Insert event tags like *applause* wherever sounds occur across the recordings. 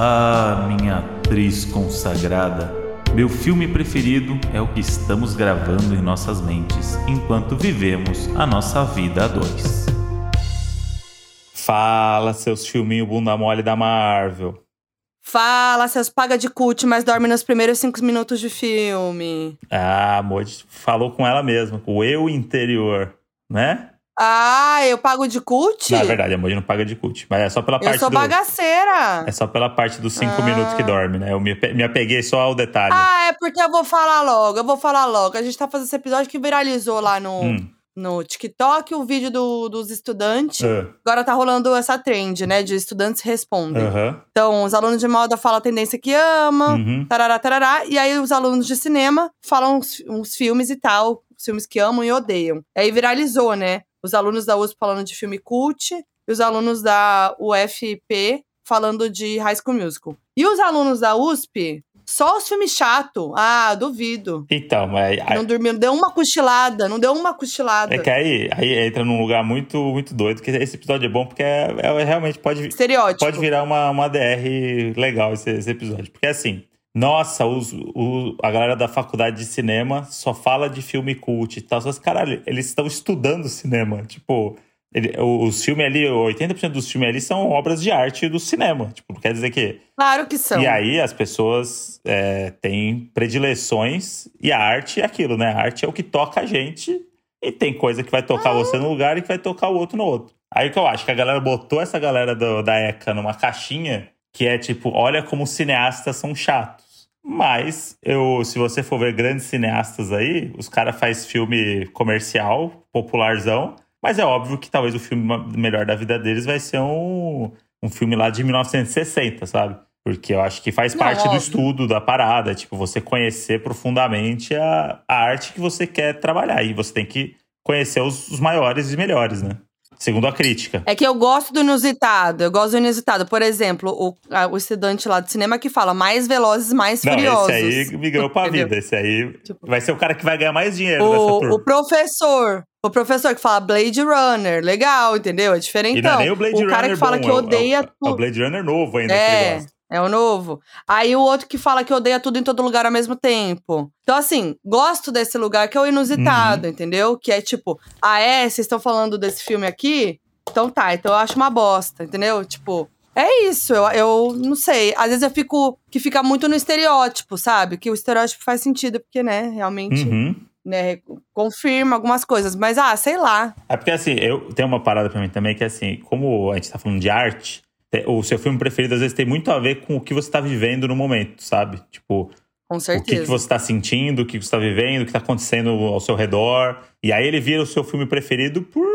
Ah, minha atriz consagrada. Meu filme preferido é o que estamos gravando em nossas mentes enquanto vivemos a nossa vida a dois. Fala, seus filminhos bunda mole da Marvel. Fala, seus paga de cult, mas dorme nos primeiros cinco minutos de filme. Ah, Moji falou com ela mesma, com o eu interior, né? Ah, eu pago de cult? Não, é verdade, a Moji não paga de cult. Mas é só pela parte Eu sou do. bagaceira. É só pela parte dos cinco Ah. minutos que dorme, né? Eu me, me apeguei só ao detalhe. Ah, é porque eu vou falar logo, eu vou falar logo. A gente tá fazendo esse episódio que viralizou lá no, Hum. no TikTok, o vídeo do- dos estudantes. Ah, Agora tá rolando essa trend, né, de estudantes respondem. Então, os alunos de moda falam a tendência que ama, Uhum. tarará, tarará. E aí, os alunos de cinema falam uns, uns filmes e tal, os filmes que amam e odeiam. Aí viralizou, né? Os alunos da USP falando de filme cult e os alunos da UFP falando de High School Musical. E os alunos da USP, só os filmes chato. Ah, duvido. Então, mas Não dormiu, não deu uma cochilada, não deu uma cochilada. é que aí, aí entra num lugar muito, muito doido, que esse episódio é bom porque é, é- realmente pode, Estereótipo. pode virar uma, uma DR legal esse, esse episódio. Porque assim, nossa, os, o- a galera da faculdade de cinema só fala de filme cult e tal. Só que, caralho, eles estão estudando cinema. Tipo, ele- o- os filmes ali, 80% dos filmes ali são obras de arte do cinema. Tipo, quer dizer que. Claro que são. E aí as pessoas é, têm predileções e a arte é aquilo, né? A arte é o que toca a gente e tem coisa que vai tocar você num lugar e que vai tocar o outro no outro. Aí que eu acho que a galera botou essa galera do- da ECA numa caixinha que é tipo, olha como os cineastas são chatos. Mas, eu, se você for ver grandes cineastas aí, os caras fazem filme comercial, popularzão, mas é óbvio que talvez o filme melhor da vida deles vai ser um, um filme lá de 1960, sabe? Porque eu acho que faz Não, parte do óbvio. estudo da parada, tipo, você conhecer profundamente a, a arte que você quer trabalhar. E você tem que conhecer os, os maiores e melhores, né? Segundo a crítica. É que eu gosto do inusitado, eu gosto do inusitado. Por exemplo, o, a- o estudante lá de cinema que fala mais velozes, mais Não, furiosos. esse aí me ganhou pra vida. Esse aí Tipo- vai ser o cara que vai ganhar mais dinheiro O, turma. o professor. O professor que fala Blade Runner, legal, entendeu? É diferente. e não é nem o Blade Runner cara que fala bom, que é o- odeia é o, é o. Blade Runner novo ainda que ele É, gosta. É o novo. Aí o outro que fala que odeia tudo em todo lugar ao mesmo tempo. Então, assim, gosto desse lugar que é o inusitado, Uhum. entendeu? Que é tipo, ah, é? Vocês estão falando desse filme aqui? Então tá, então eu acho uma bosta, entendeu? Tipo, é isso, eu, eu não sei. Às vezes eu fico. que fica muito no estereótipo, sabe? Que o estereótipo faz sentido, porque, né, realmente, Uhum. né, confirma algumas coisas. Mas, ah, sei lá. É porque assim, eu tenho uma parada pra mim também que é assim, como a gente tá falando de arte, te- o seu filme preferido às vezes tem muito a ver com o que você tá vivendo no momento, sabe? Tipo, Com o certeza. que, que você tá sentindo, o que você tá vivendo, o que tá acontecendo ao seu redor. E aí ele vira o seu filme preferido por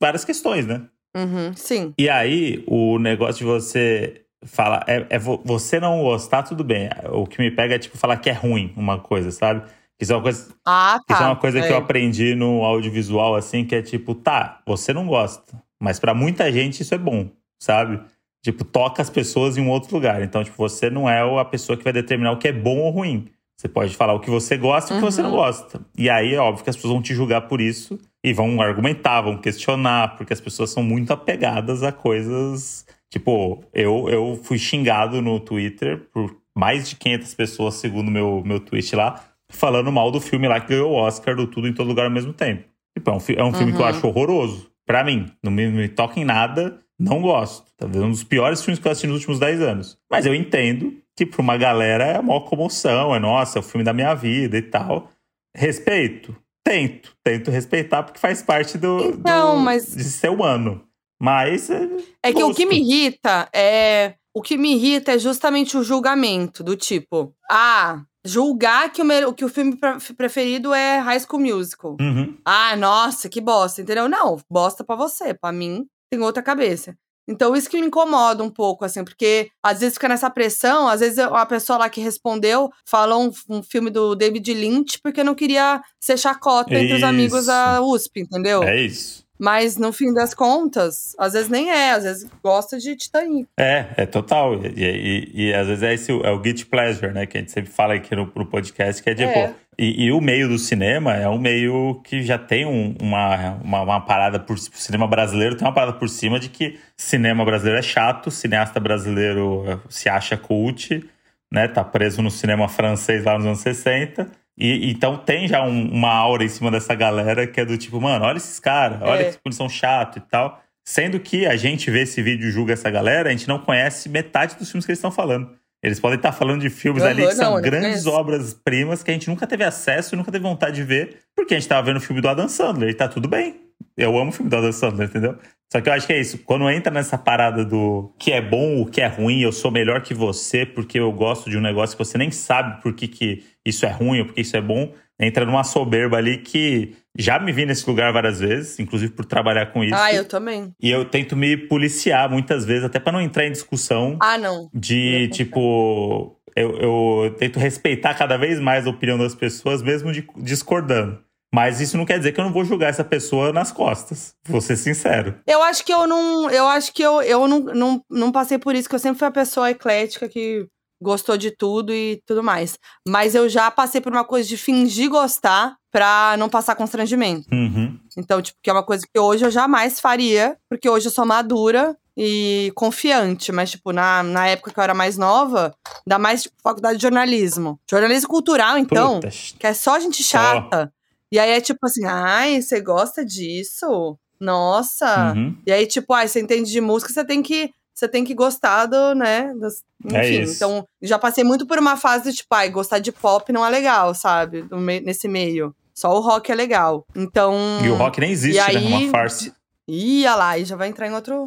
várias questões, né? Uhum, sim. E aí, o negócio de você falar, é, é vo- você não gostar, tudo bem. O que me pega é tipo falar que é ruim uma coisa, sabe? Isso é uma coisa, Ah, tá. isso é uma coisa que É. eu aprendi no audiovisual, assim, que é tipo, tá, você não gosta, mas pra muita gente isso é bom, sabe? Tipo, toca as pessoas em um outro lugar. Então, tipo, você não é a pessoa que vai determinar o que é bom ou ruim. Você pode falar o que você gosta e o que você não Uhum. gosta. E aí é óbvio que as pessoas vão te julgar por isso e vão argumentar, vão questionar, porque as pessoas são muito apegadas a coisas. Tipo, eu, eu fui xingado no Twitter por mais de 500 pessoas, segundo meu, meu tweet lá, falando mal do filme lá que ganhou o Oscar do Tudo em Todo Lugar ao mesmo tempo. Tipo, é um, é um filme que eu Uhum. acho horroroso. Pra mim, não me, me toca em nada, não gosto. Tá vendo? Um dos piores filmes que eu assisti nos últimos 10 anos. Mas eu entendo que pra uma galera é a maior comoção, é nossa, é o filme da minha vida e tal. Respeito. Tento. Tento respeitar porque faz parte do, Então, do- mas- de ser humano. Mas. é, É que o que me irrita é. O que me irrita é justamente o julgamento, do tipo, ah, julgar que o, me- que o filme pre- preferido é High School Musical. Uhum. Ah, nossa, que bosta, entendeu? Não, bosta pra você, pra mim tem outra cabeça. Então isso que me incomoda um pouco, assim, porque às vezes fica nessa pressão, às vezes a pessoa lá que respondeu falou um, um filme do David Lynch porque não queria ser chacota entre os amigos Isso. da USP, entendeu? É isso. Mas no fim das contas, às vezes nem é, às vezes gosta de Titanic. É, é total. E, e, e, às vezes é, esse, é o guilty pleasure, né? Que a gente sempre fala aqui no, no podcast, que é tipo. É. E, e, o meio do cinema é um meio que já tem um, uma, uma, uma, parada por o cinema brasileiro tem uma parada por cima de que cinema brasileiro é chato, cineasta brasileiro eh, se acha cult, né? Tá preso no cinema francês lá nos anos 60. E, então tem já um, uma aura em cima dessa galera que é do tipo, mano, olha esses caras, olha É. que eles são chato e tal. Sendo que a gente vê esse vídeo e julga essa galera, a gente não conhece metade dos filmes que eles estão falando. Eles podem estar falando de filmes ali que são não grandes obras-primas que a gente nunca teve acesso e nunca teve vontade de ver, porque a gente tava vendo o filme do Adam Sandler e tá tudo bem. Eu amo o filme do Adam Sandler, entendeu? Só que eu acho que é isso. Quando entra nessa parada do que é bom, o que é ruim, eu sou melhor que você porque eu gosto de um negócio que você nem sabe por que, que isso é ruim ou por que isso é bom, entra numa soberba ali que já me vi nesse lugar várias vezes, inclusive por trabalhar com isso. Ah, eu também. E eu tento me policiar muitas vezes, até pra não entrar em discussão Ah, não. de, Eu tipo. Eu, eu tento respeitar cada vez mais a opinião das pessoas, mesmo de- discordando. Mas isso não quer dizer que eu não vou julgar essa pessoa nas costas. Vou ser sincero. Eu acho que eu não. Eu acho que eu, eu não, não, não passei por isso, que eu sempre fui a pessoa eclética que gostou de tudo e tudo mais. Mas eu já passei por uma coisa de fingir gostar pra não passar constrangimento. Uhum. Então, tipo, que é uma coisa que hoje eu jamais faria, porque hoje eu sou madura e confiante. Mas, tipo, na, na época que eu era mais nova, ainda mais, tipo, faculdade de jornalismo. Jornalismo cultural, então, que é só gente chata. E aí é tipo assim, ai, você gosta disso? Nossa! Uhum. E aí, tipo, ai, você entende de música, você tem que. Você tem que gostar do, né? das- É enfim, isso. então já passei muito por uma fase de, tipo, ai, gostar de pop não é legal, sabe? Nesse meio. Só o rock é legal. Então. E o rock nem existe, e aí, né? É uma farsa. Ia lá, e já vai entrar em outro.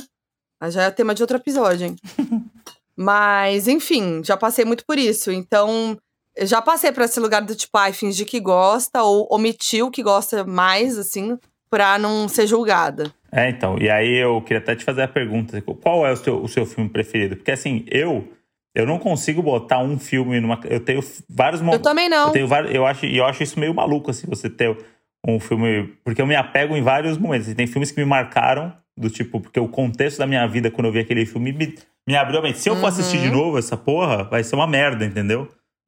aí Já é tema de outro episódio, hein? *laughs* Mas, enfim, já passei muito por isso. Então, eu já passei por esse lugar do tipo, ai, fingir que gosta, ou omitir o que gosta mais, assim, pra não ser julgada. É, então. E aí eu queria até te fazer a pergunta: qual é o seu, o seu filme preferido? Porque assim, eu. Eu não consigo botar um filme numa. Eu tenho vários Eu momentos. também não. Eu tenho vários, eu acho, e eu acho isso meio maluco, assim, você ter um filme. Porque eu me apego em vários momentos. E tem filmes que me marcaram, do tipo, porque o contexto da minha vida, quando eu vi aquele filme, me, me abriu a mente. Se eu for assistir de Uhum. novo essa porra, vai ser uma merda, entendeu?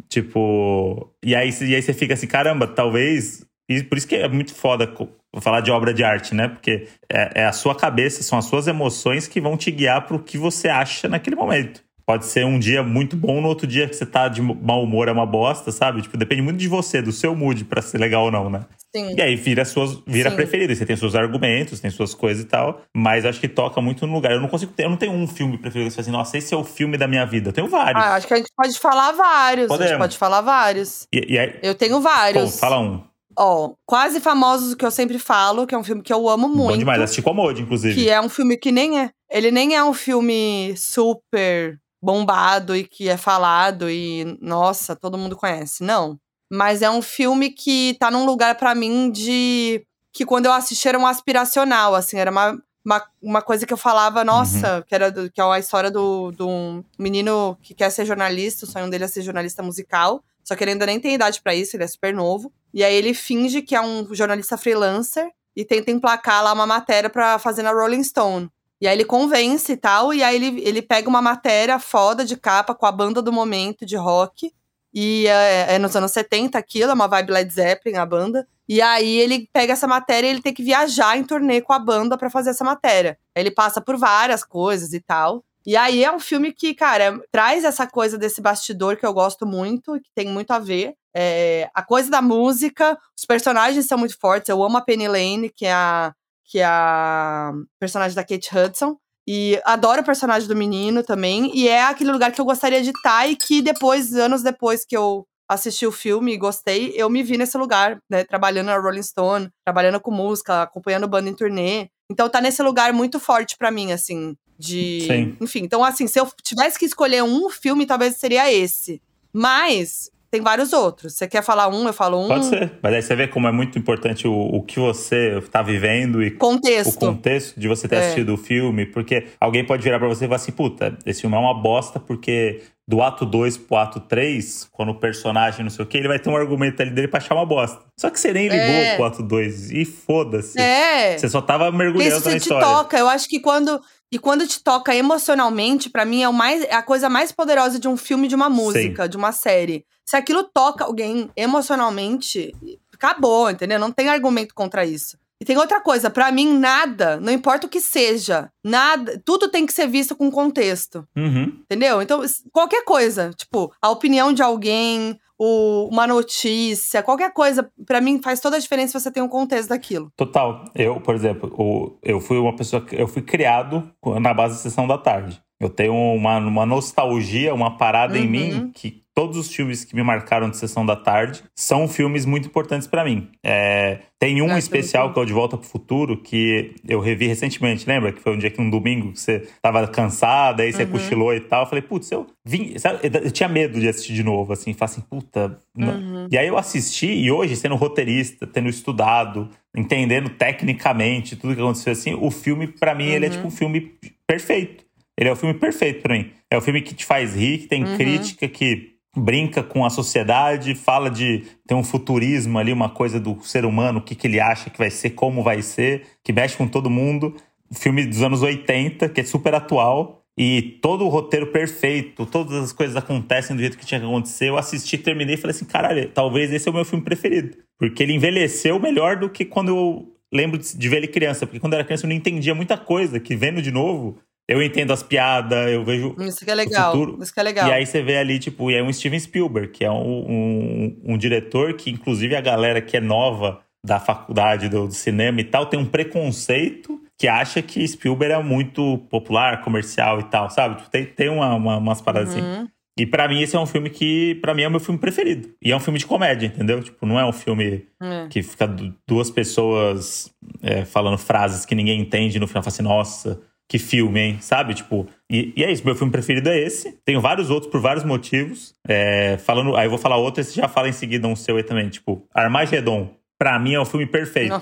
Tipo. E aí, e aí você fica assim, caramba, talvez. E por isso que é muito foda falar de obra de arte, né? Porque é, é a sua cabeça, são as suas emoções que vão te guiar pro que você acha naquele momento. Pode ser um dia muito bom, no outro dia que você tá de mau humor é uma bosta, sabe? Tipo, depende muito de você, do seu mood pra ser legal ou não, né? Sim. E aí vira suas vira Sim. E Você tem seus argumentos, tem suas coisas e tal. Mas acho que toca muito no lugar. Eu não consigo ter, eu não tenho um filme preferido. Você fala assim, nossa, esse é o filme da minha vida. Eu tenho vários. Ah, acho que a gente pode falar vários. A Podemos. gente pode falar vários. E, e aí, Eu tenho pô, vários. fala um. Ó, Quase Famosos, que eu sempre falo, que é um filme que eu amo Bom muito. demais. Assisti com a Modi, inclusive. Que é um filme que nem é. Ele nem é um filme super bombado e que é falado e, nossa, todo mundo conhece. Não. Mas é um filme que tá num lugar pra mim de. Que quando eu assisti era um aspiracional, assim, era uma, uma, uma coisa que eu falava, nossa, que era do- que é a história do, do um menino que quer ser jornalista, o sonho dele é ser jornalista musical. Só que ele ainda nem tem idade pra isso, ele é super novo. E aí ele finge que é um jornalista freelancer e tenta emplacar lá uma matéria pra fazer na Rolling Stone. E aí ele convence e tal, e aí ele, ele pega uma matéria foda de capa com a banda do momento de rock. E é, é nos anos 70 aquilo, é uma vibe Led Zeppelin, a banda. E aí ele pega essa matéria e ele tem que viajar em turnê com a banda pra fazer essa matéria. Ele passa por várias coisas e tal. E aí é um filme que, cara, traz essa coisa desse bastidor que eu gosto muito, que tem muito a ver. É, a coisa da música, os personagens são muito fortes. Eu amo a Penny Lane, que é a, que é a personagem da Kate Hudson. E adoro o personagem do menino também. E é aquele lugar que eu gostaria de estar e que depois, anos depois que eu assisti o filme e gostei, eu me vi nesse lugar, né? Trabalhando na Rolling Stone, trabalhando com música, acompanhando banda em turnê. Então tá nesse lugar muito forte pra mim, assim, de. Sim. Enfim, então assim, se eu tivesse que escolher um filme, talvez seria esse. Mas tem vários outros. Você quer falar um, eu falo um. Pode ser. Mas aí você vê como é muito importante o, o que você tá vivendo e Contexto. o contexto de você ter É. assistido o filme. Porque alguém pode virar pra você e falar assim: puta, esse filme é uma bosta porque do ato 2 pro ato 3, quando o personagem não sei o que, ele vai ter um argumento ali dele pra achar uma bosta. Só que você nem ligou É. pro ato 2 e foda-se. É. Você só tava mergulhando isso na te história. toca. Eu acho que quando. E quando te toca emocionalmente, pra mim é, o mais, é a coisa mais poderosa de um filme, de uma música, de uma série. Se aquilo toca alguém emocionalmente, acabou, entendeu? Não tem argumento contra isso. E tem outra coisa, pra mim, nada, não importa o que seja, nada, tudo tem que ser visto com contexto. Uhum. Entendeu? Então, qualquer coisa, tipo, a opinião de alguém, o- uma notícia, qualquer coisa, pra mim faz toda a diferença se você tem um contexto daquilo. Total. Eu, por exemplo, o- eu fui uma pessoa que eu fui criado na base da sessão da tarde. Eu tenho uma, uma nostalgia, uma parada em Uhum. mim que todos os filmes que me marcaram de sessão da tarde são filmes muito importantes pra mim. É, tem um Ah, especial que é o De Volta pro Futuro que eu revi recentemente, lembra? Que foi um dia que um domingo que você tava cansada, aí você Uhum. cochilou e tal. Eu falei, putz, eu vim. sabe, eu- tinha medo de assistir de novo, assim, falar assim, puta. Uhum. e aí eu assisti, e hoje, sendo roteirista, tendo estudado, entendendo tecnicamente tudo que aconteceu assim, o filme, pra mim, ele é Uhum. tipo um filme perfeito. Ele é o filme perfeito pra mim. É o filme que te faz rir, que tem Uhum. crítica, que brinca com a sociedade, fala de. tem um futurismo ali, uma coisa do ser humano, o que, que ele acha que vai ser, como vai ser, que mexe com todo mundo. Filme dos anos 80, que é super atual. E todo o roteiro perfeito, todas as coisas acontecem do jeito que tinha que acontecer. Eu assisti, terminei e falei assim: caralho, talvez esse é o meu filme preferido. Porque ele envelheceu melhor do que quando eu lembro de, de ver ele criança. Porque quando eu era criança eu não entendia muita coisa, que vendo de novo, eu entendo as piadas, eu vejo. Isso que é legal. futuro. Isso que é legal. E aí você vê ali, tipo, e é um Steven Spielberg, que é um, um, um diretor que, inclusive, a galera que é nova da faculdade do, do cinema e tal, tem um preconceito que acha que Spielberg é muito popular, comercial e tal, sabe? Tipo, Tem, tem uma, uma- umas paradas assim. Uhum. E pra mim, esse é um filme que, pra mim, é o meu filme preferido. E é um filme de comédia, entendeu? Tipo, não é um filme É. que fica du- duas pessoas é, falando frases que ninguém entende no final fala assim, nossa, que filme, hein? Sabe? Tipo, e, e é isso, meu filme preferido é esse. Tenho vários outros por vários motivos. É, falando, aí eu vou falar outro, esse já fala em seguida um seu aí também. Tipo, Armagedon. Pra mim é o filme perfeito. Não.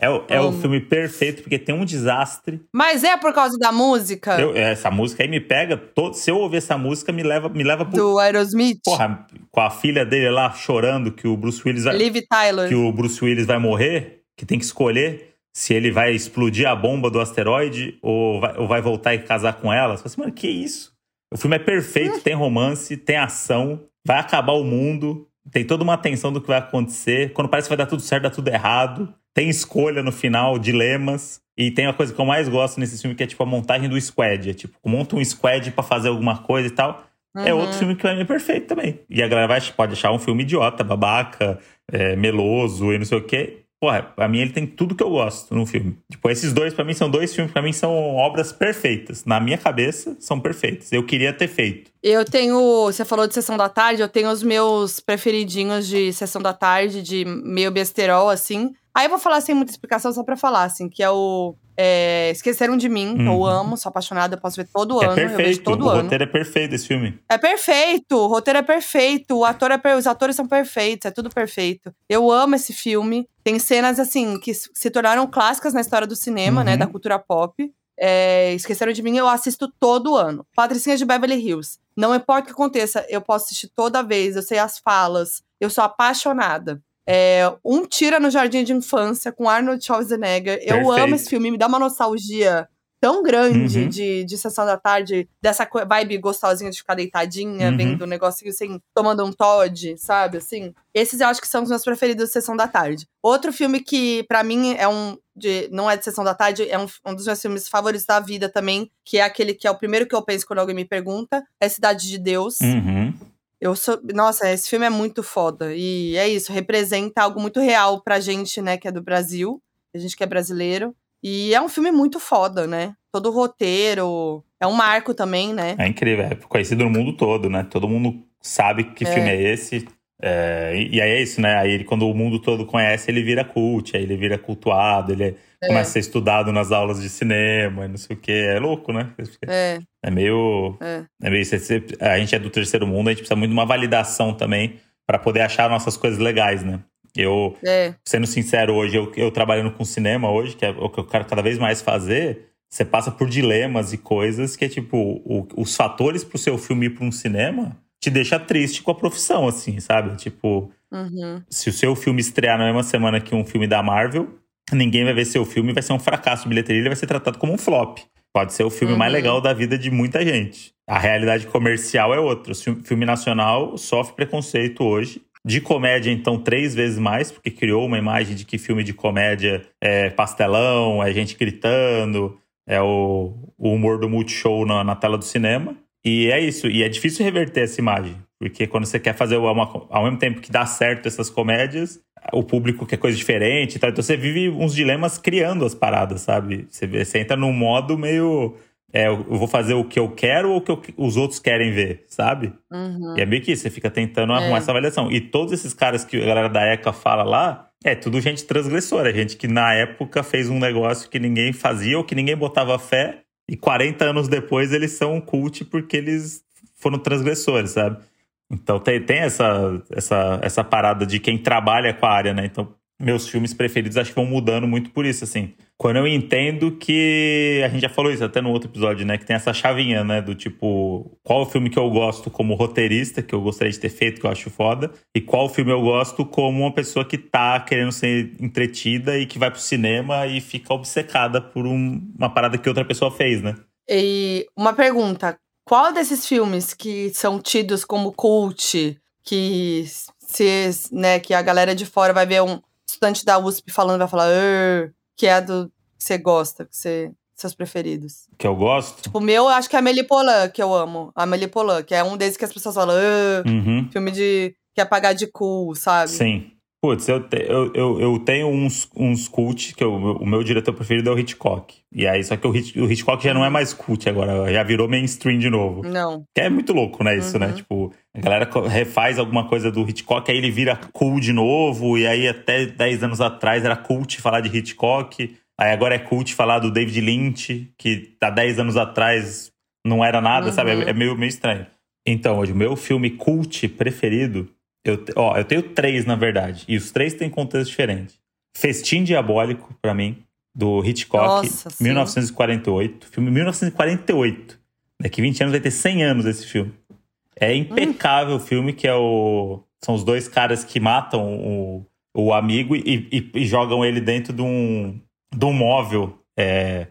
É, o- é o filme perfeito porque tem um desastre. Mas é por causa da música Eu- essa música aí me pega. todo- se eu ouvir essa música, me leva, me leva pro. do Aerosmith? Porra, com a filha dele lá chorando que o Bruce Willis vai, Liv Tyler. que o Bruce Willis vai morrer, que tem que escolher se ele vai explodir a bomba do asteroide ou vai, ou vai voltar e casar com ela. Você fala assim, mano, que isso? O filme é perfeito, tem romance, tem ação, vai acabar o mundo, tem toda uma tensão do que vai acontecer. Quando parece que vai dar tudo certo, dá tudo errado. Tem escolha no final, dilemas. E tem uma coisa que eu mais gosto nesse filme, que é tipo a montagem do squad. É tipo, monta um squad pra fazer alguma coisa e tal. É Uhum. outro filme que é perfeito também. E a galera vai, pode achar um filme idiota, babaca, é, meloso e não sei o quê. Porra, pra mim ele tem tudo que eu gosto no filme. Tipo, esses dois pra mim são dois filmes, pra mim são obras perfeitas. Na minha cabeça, são perfeitas. Eu queria ter feito. Eu tenho. Você falou de sessão da tarde, eu tenho os meus preferidinhos de sessão da tarde, de meio besterol, assim. Aí eu vou falar sem muita explicação, só pra falar, assim, que é o. é, Esqueceram de mim, que eu Uhum. amo, sou apaixonada, posso ver todo é ano, eu vejo perfeito. todo o ano. roteiro é perfeito esse filme. É perfeito, o roteiro é perfeito, o ator é per- os atores são perfeitos, é tudo perfeito. Eu amo esse filme. Tem cenas, assim, que se tornaram clássicas na história do cinema, né, Uhum. da cultura pop. É, Esqueceram de mim, eu assisto todo ano. Patricinha de Beverly Hills. Não importa o que aconteça, eu posso assistir toda vez, eu sei as falas, eu sou apaixonada. É, um Tira no Jardim de Infância com Arnold Schwarzenegger. Eu Perfeito. amo esse filme, me dá uma nostalgia tão grande Uhum. de, de sessão da tarde, dessa vibe gostosinha de ficar deitadinha, Uhum. vendo um negocinho assim, tomando um Todd, sabe? Assim. Esses eu acho que são os meus preferidos de sessão da tarde. Outro filme que, pra mim, é um. De, não é de sessão da tarde, é um, um dos meus filmes favoritos da vida também, que é aquele que é o primeiro que eu penso quando alguém me pergunta, é Cidade de Deus. Uhum. Eu sou. Nossa, esse filme é muito foda. E é isso, representa algo muito real pra gente, né, que é do Brasil. A gente que é brasileiro. E é um filme muito foda, né? Todo o roteiro. É um marco também, né? É incrível, é conhecido no mundo todo, né? Todo mundo sabe que É. filme é esse. É, e, e aí é isso, né? Aí ele, quando o mundo todo conhece, ele vira cult, aí ele vira cultuado, ele É. começa a ser estudado nas aulas de cinema, e não sei o quê. É louco, né? É, É meio. é. É meio a gente é do terceiro mundo, a gente precisa muito de uma validação também para poder achar nossas coisas legais, né? Eu, É. sendo sincero, hoje, eu, eu trabalhando com cinema hoje, que é o que eu quero cada vez mais fazer, você passa por dilemas e coisas que é tipo, o- os fatores pro seu filme ir pra um cinema te deixa triste com a profissão, assim, sabe? Tipo, Uhum. se o seu filme estrear na mesma semana que um filme da Marvel, ninguém vai ver seu filme, vai ser um fracasso de bilheteria, ele vai ser tratado como um flop. Pode ser o filme mais Uhum. legal da vida de muita gente. A realidade comercial é outra. O filme- filme nacional sofre preconceito hoje. De comédia, então, três vezes mais, porque criou uma imagem de que filme de comédia é pastelão, é gente gritando, é o, o humor do multishow na, na tela do cinema. E é isso. E é difícil reverter essa imagem. Porque quando você quer fazer uma, ao mesmo tempo que dá certo essas comédias, o público quer coisa diferente e tal. Então você vive uns dilemas criando as paradas, sabe? Você, você entra num modo meio. É, eu vou fazer o que eu quero ou o que eu- os outros querem ver, sabe? Uhum. E é meio que isso, você fica tentando arrumar É. essa avaliação. E todos esses caras que a galera da ECA fala lá, é tudo gente transgressora, gente que na época fez um negócio que ninguém fazia ou que ninguém botava fé, e 40 anos depois eles são um cult porque eles foram transgressores, sabe? Então tem, tem essa, essa, essa parada de quem trabalha com a área, né? Então, meus filmes preferidos acho que vão mudando muito por isso, assim. Quando eu entendo que. A gente já falou isso até no outro episódio, né? Que tem essa chavinha, né? Do tipo, qual o filme que eu gosto como roteirista, que eu gostaria de ter feito, que eu acho foda, e qual filme eu gosto como uma pessoa que tá querendo ser entretida e que vai pro cinema e fica obcecada por um- uma parada que outra pessoa fez, né? E uma pergunta: qual desses filmes que são tidos como cult, que se, né, que a galera de fora vai ver um estudante da USP falando, vai falar, que é do que você gosta, que você, seus preferidos? Que eu gosto. O meu, eu acho que é a Amélie Poulain, que eu amo. A Amélie Poulain, que é um desses que as pessoas falam, Uhum. filme de que é pagar de cool, sabe? Sim. Putz, eu, te- eu, eu, eu tenho uns, uns cult, que eu- o meu diretor preferido é o Hitchcock. E aí, só que o, Hitch- o Hitchcock já não é mais cult agora, já virou mainstream de novo. Não. Que é muito louco, né, isso, né? Uhum. Tipo, a galera refaz alguma coisa do Hitchcock, aí ele vira cool de novo, e aí até 10 anos atrás era cult falar de Hitchcock, aí agora é cult falar do David Lynch, que há 10 anos atrás não era nada, Uhum. sabe? É, é meio, meio estranho. Então, hoje, o meu filme cult preferido, eu, ó, eu tenho três, na verdade, e os três têm contexto diferente. Festim Diabólico, pra mim, do Hitchcock, Nossa, sim. 1948. Filme 1948. Daqui 20 anos vai ter 100 anos esse filme. É impecável o filme, que é o. São os dois caras que matam o, o amigo e, e- e jogam ele dentro de um, de um móvel. é,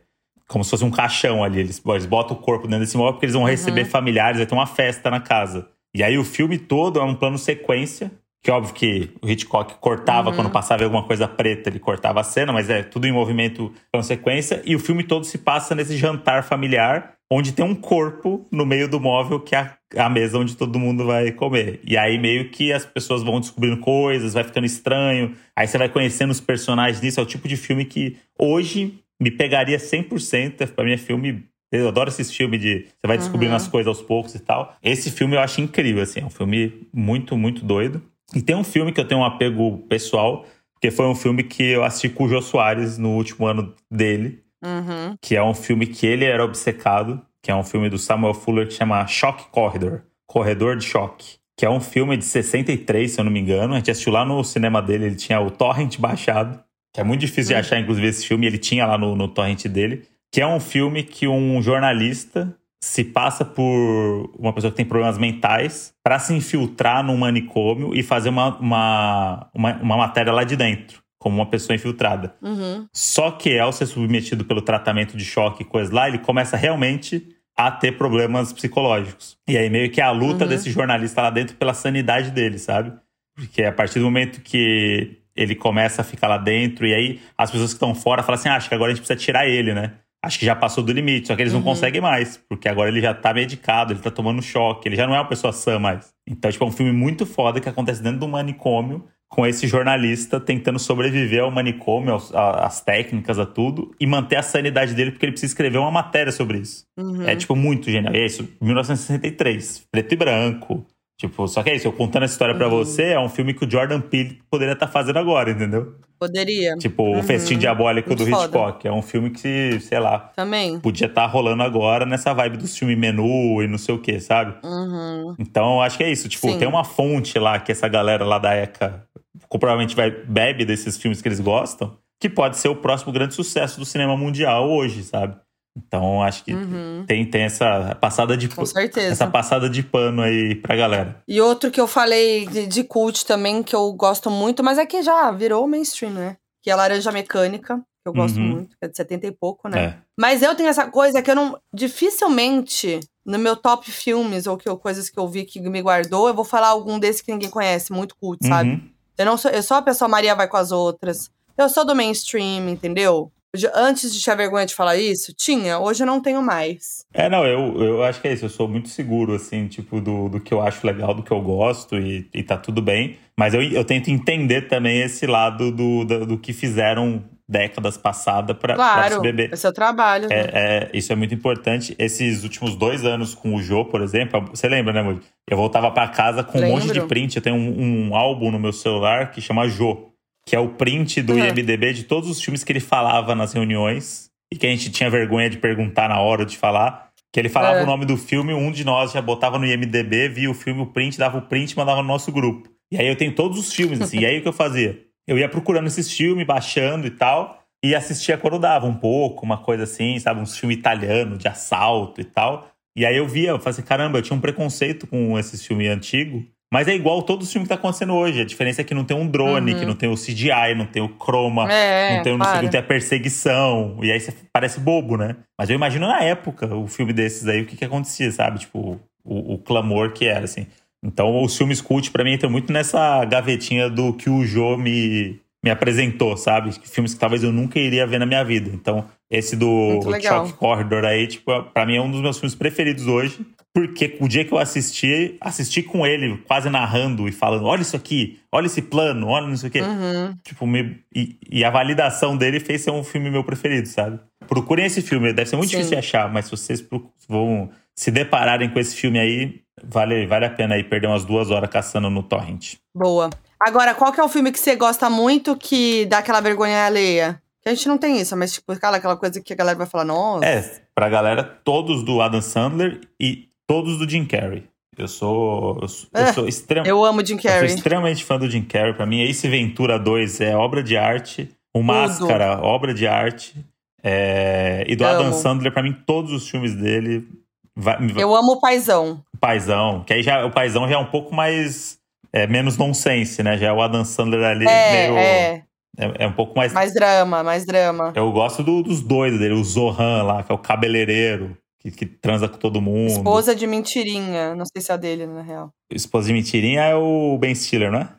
como se fosse um caixão ali. Eles, eles botam o corpo dentro desse móvel porque eles vão receber familiares, vai ter uma festa na casa. E aí o filme todo é um plano sequência. Que é óbvio que o Hitchcock cortava Uhum. quando passava alguma coisa preta, ele cortava a cena, mas é tudo em movimento plano sequência. E o filme todo se passa nesse jantar familiar, onde tem um corpo no meio do móvel, que é a, mesa onde todo mundo vai comer. E aí meio que as pessoas vão descobrindo coisas, vai ficando estranho. Aí você vai conhecendo os personagens nisso. É o tipo de filme que hoje me pegaria 100%. Pra mim é filme eu adoro esses filmes de. Você vai descobrindo Uhum. as coisas aos poucos e tal. Esse filme eu acho incrível, assim. É um filme muito, muito doido. E tem um filme que eu tenho um apego pessoal, porque foi um filme que eu assisti com o Jô Soares no último ano dele, Uhum. que é um filme que ele era obcecado, que é um filme do Samuel Fuller que chama Shock Corridor Corredor de Choque. Que é um filme de 63, se eu não me engano. A gente assistiu lá no cinema dele, ele tinha o Torrent baixado. Que é muito difícil de achar, inclusive, esse filme. Ele tinha lá no, no torrent dele. Que é um filme que um jornalista se passa por uma pessoa que tem problemas mentais para se infiltrar num manicômio e fazer uma, uma, uma, uma matéria lá de dentro, como uma pessoa infiltrada. Uhum. Só que ao ser submetido pelo tratamento de choque e coisas lá, ele começa realmente a ter problemas psicológicos. E aí meio que é a luta Uhum. desse jornalista lá dentro pela sanidade dele, sabe? Porque a partir do momento que ele começa a ficar lá dentro, e aí as pessoas que estão fora falam assim: ah, acho que agora a gente precisa tirar ele, né? Acho que já passou do limite, só que eles não Uhum. conseguem mais, porque agora ele já tá medicado, ele tá tomando choque, ele já não é uma pessoa sã mais. Então, tipo, é um filme muito foda que acontece dentro de um manicômio, com esse jornalista tentando sobreviver ao manicômio, aos- a- às técnicas, a tudo, e manter a sanidade dele, porque ele precisa escrever uma matéria sobre isso. Uhum. É, tipo, muito genial. E é isso, 1963, preto e branco. Tipo, só que é isso, eu contando essa história pra Uhum. você, é um filme que o Jordan Peele poderia estar fazendo agora, entendeu? Poderia. Tipo, o Uhum. Festim Diabólico Muito do foda. Hitchcock. É um filme que, sei lá, Também. podia estar rolando agora nessa vibe dos filmes menu e não sei o que, sabe? Uhum. Então, acho que é isso. Tipo, Sim. tem uma fonte lá que essa galera lá da ECA provavelmente vai, bebe desses filmes que eles gostam, que pode ser o próximo grande sucesso do cinema mundial hoje, sabe? Então, acho que Uhum. tem, tem essa passada de Com certeza. essa passada de pano aí pra galera. E outro que eu falei de, de cult também, que eu gosto muito, mas é que já virou mainstream, né? Que é Laranja Mecânica, que eu gosto Uhum. muito, que é de 70 e pouco, né? É. Mas eu tenho essa coisa que eu não. Dificilmente, no meu top filmes, ou que eu- coisas que eu vi que me guardou, eu vou falar algum desses que ninguém conhece, muito cult, sabe? Uhum. Eu não sou. Eu sou a pessoa Maria vai com as outras. Eu sou do mainstream, entendeu? Antes de tinha vergonha de falar isso, tinha, hoje eu não tenho mais. É, não, eu, eu acho que é isso. Eu sou muito seguro, assim, tipo, do, do que eu acho legal, do que eu gosto e, e tá tudo bem. Mas eu, eu tento entender também esse lado do, do, do que fizeram décadas passadas pra, pra Claro, se beber. é seu trabalho. né? É, é, isso é muito importante. Esses últimos dois anos com o Jô, por exemplo, você lembra, né, Moody? Eu voltava pra casa com um monte de Lembro. print. Eu tenho um, um álbum no meu celular que chama Jô, que é o print do Uhum. IMDB de todos os filmes que ele falava nas reuniões e que a gente tinha vergonha de perguntar na hora de falar. Que ele falava É. o nome do filme, um de nós já botava no IMDB, via o filme, o print, dava o print e mandava no nosso grupo. E aí eu tenho todos os filmes, assim. e aí o que eu fazia? Eu ia procurando esses filmes, baixando e tal, e assistia quando dava um pouco, uma coisa assim, sabe? Uns filmes italianos de assalto e tal. E aí eu via, eu falei assim, caramba, eu tinha um preconceito com esses filmes antigos. Mas é igual todos os filmes que tá acontecendo hoje. A diferença é que não tem um drone, Uhum. que não tem o CGI, não tem o chroma, É, não tem, o- não, sei, não tem a perseguição. E aí você parece bobo, né? Mas eu imagino na época o filme desses aí, o que que acontecia, sabe? Tipo, o, o clamor que era, assim. Então, os filmes cult, pra mim, entram muito nessa gavetinha do que o Jô me, me apresentou, sabe? Filmes que talvez eu nunca iria ver na minha vida. Então, esse do. Chalk Corridor aí, tipo, pra mim é um dos meus filmes preferidos hoje. Porque o dia que eu assisti, assisti com ele, quase narrando e falando: olha isso aqui, olha esse plano, olha não sei o quê. Uhum. Tipo, me- e, e a validação dele fez ser um filme meu preferido, sabe? Procurem esse filme, deve ser muito Sim. difícil de achar, mas se vocês vão se depararem com esse filme aí, vale, vale a pena aí perder umas duas horas caçando no torrent. Boa. Agora, qual que é o filme que você gosta muito que dá aquela vergonha alheia? Que a gente não tem isso, mas tipo, aquela, aquela coisa que a galera vai falar, nossa. É, pra galera, todos do Adam Sandler e todos do Jim Carrey. Eu sou, eu sou, eu É, sou extrem- Eu amo Jim eu sou Carrey. extremamente fã do Jim Carrey. Pra mim, Ace Ventura 2 é obra de arte. O Máscara, obra de arte. É, E do Adam Amo. Sandler, pra mim, todos os filmes dele. vai- Eu amo o Paizão. O Paizão, que aí já, o Paizão já é um pouco mais. É, menos nonsense, né? Já é o Adam Sandler ali É, meio. é. É, é um pouco mais. Mais drama, mais drama. Eu gosto do- dos doidos dele, o Zohan lá, que é o cabeleireiro, que, que transa com todo mundo. Esposa de mentirinha. Não sei se é a dele, na real. Esposa de mentirinha é o Ben Stiller, não é?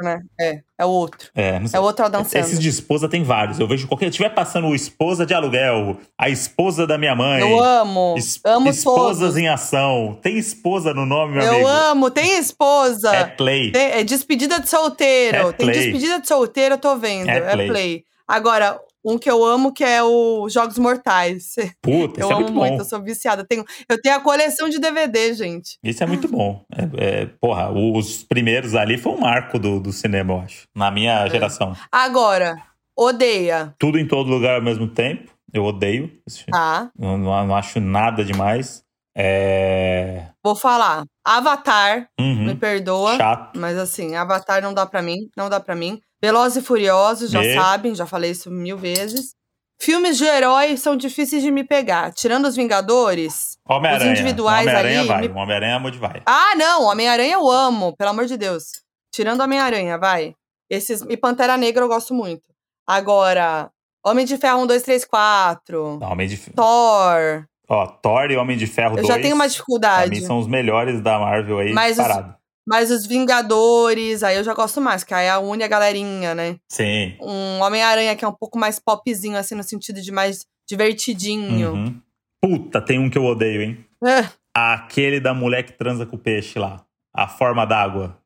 Né? É, é o outro. É, não sei. É o outro Adam Esses Sandler. de esposa tem vários. Eu vejo qualquer. Tiver passando o esposa de aluguel, a esposa da minha mãe. Eu amo. es- amo esposas todos. em ação. Tem esposa no nome, meu Eu amigo? amo. Tem esposa. É play. Tem- é despedida de solteiro. É Tem play. despedida de solteiro, eu tô vendo. É É, play. play. Agora, um que eu amo que é o Jogos Mortais. Puta, *laughs* Eu isso é amo muito muito, bom. eu sou viciada. Tenho, eu tenho a coleção de DVD, gente. Isso é muito bom. É, é, porra, os primeiros ali foi um marco do, do cinema, eu acho. Na minha É. geração. Agora, odeia. Tudo em todo lugar ao mesmo tempo. Eu odeio esse filme. Tá? Não, não- não acho nada demais. É. Vou falar. Avatar, me Uhum. perdoa. Chato. Mas assim, Avatar não dá pra mim, não dá pra mim. Velozes e Furiosos, já Me- sabem, já falei isso mil vezes. Filmes de herói são difíceis de me pegar. Tirando os Vingadores. Os individuais Homem-Aranha ali, vai. me- Homem-Aranha é onde vai. Ah, não, Homem-Aranha eu amo, pelo amor de Deus. Tirando Homem-Aranha, vai. Esses, e Pantera Negra eu gosto muito. Agora, Homem de Ferro 1, 2, 3, 4. Não, Homem de... Thor. Ó, Thor e Homem de Ferro Eu 2. já tenho uma Pra dificuldade. mim são os melhores da Marvel aí, Mas os- parado. Mas os Vingadores, aí eu já gosto mais, que aí é une a galerinha, né? Sim. Um Homem-Aranha que é um pouco mais popzinho, assim, no sentido de mais divertidinho. Uhum. Puta, tem um que eu odeio, hein? Ah, Aquele da mulher que transa com o peixe lá. A forma d'água.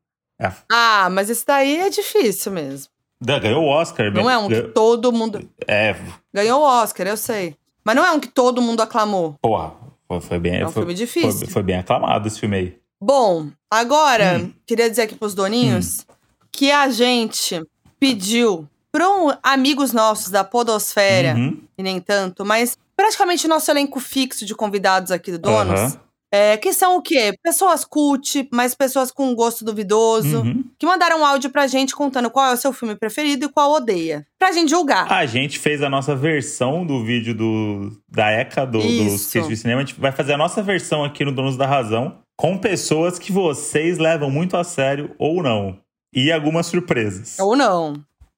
É a- Ah, mas esse daí é difícil mesmo. Ganhou o Oscar. Não é um que todo mundo. É, Ganhou o Oscar, eu sei. Mas não é um que todo mundo aclamou. porra. Foi, foi bem. É um foi, filme foi, difícil. foi bem aclamado esse filme aí. Bom, agora, Hum. queria dizer aqui pros doninhos que a gente pediu para um, amigos nossos da Podosfera, Uhum. e nem tanto, mas praticamente nosso elenco fixo de convidados aqui do Donos, Aham. é, que são o quê? Pessoas cult, mas pessoas com gosto duvidoso, Uhum. que mandaram um áudio pra gente contando qual é o seu filme preferido e qual odeia. Pra gente julgar. A gente fez a nossa versão do vídeo do, da ECA, do, Isso. Críticos de Cinema. A gente vai fazer a nossa versão aqui no Donos da Razão, com pessoas que vocês levam muito a sério ou não. E algumas surpresas. Ou não.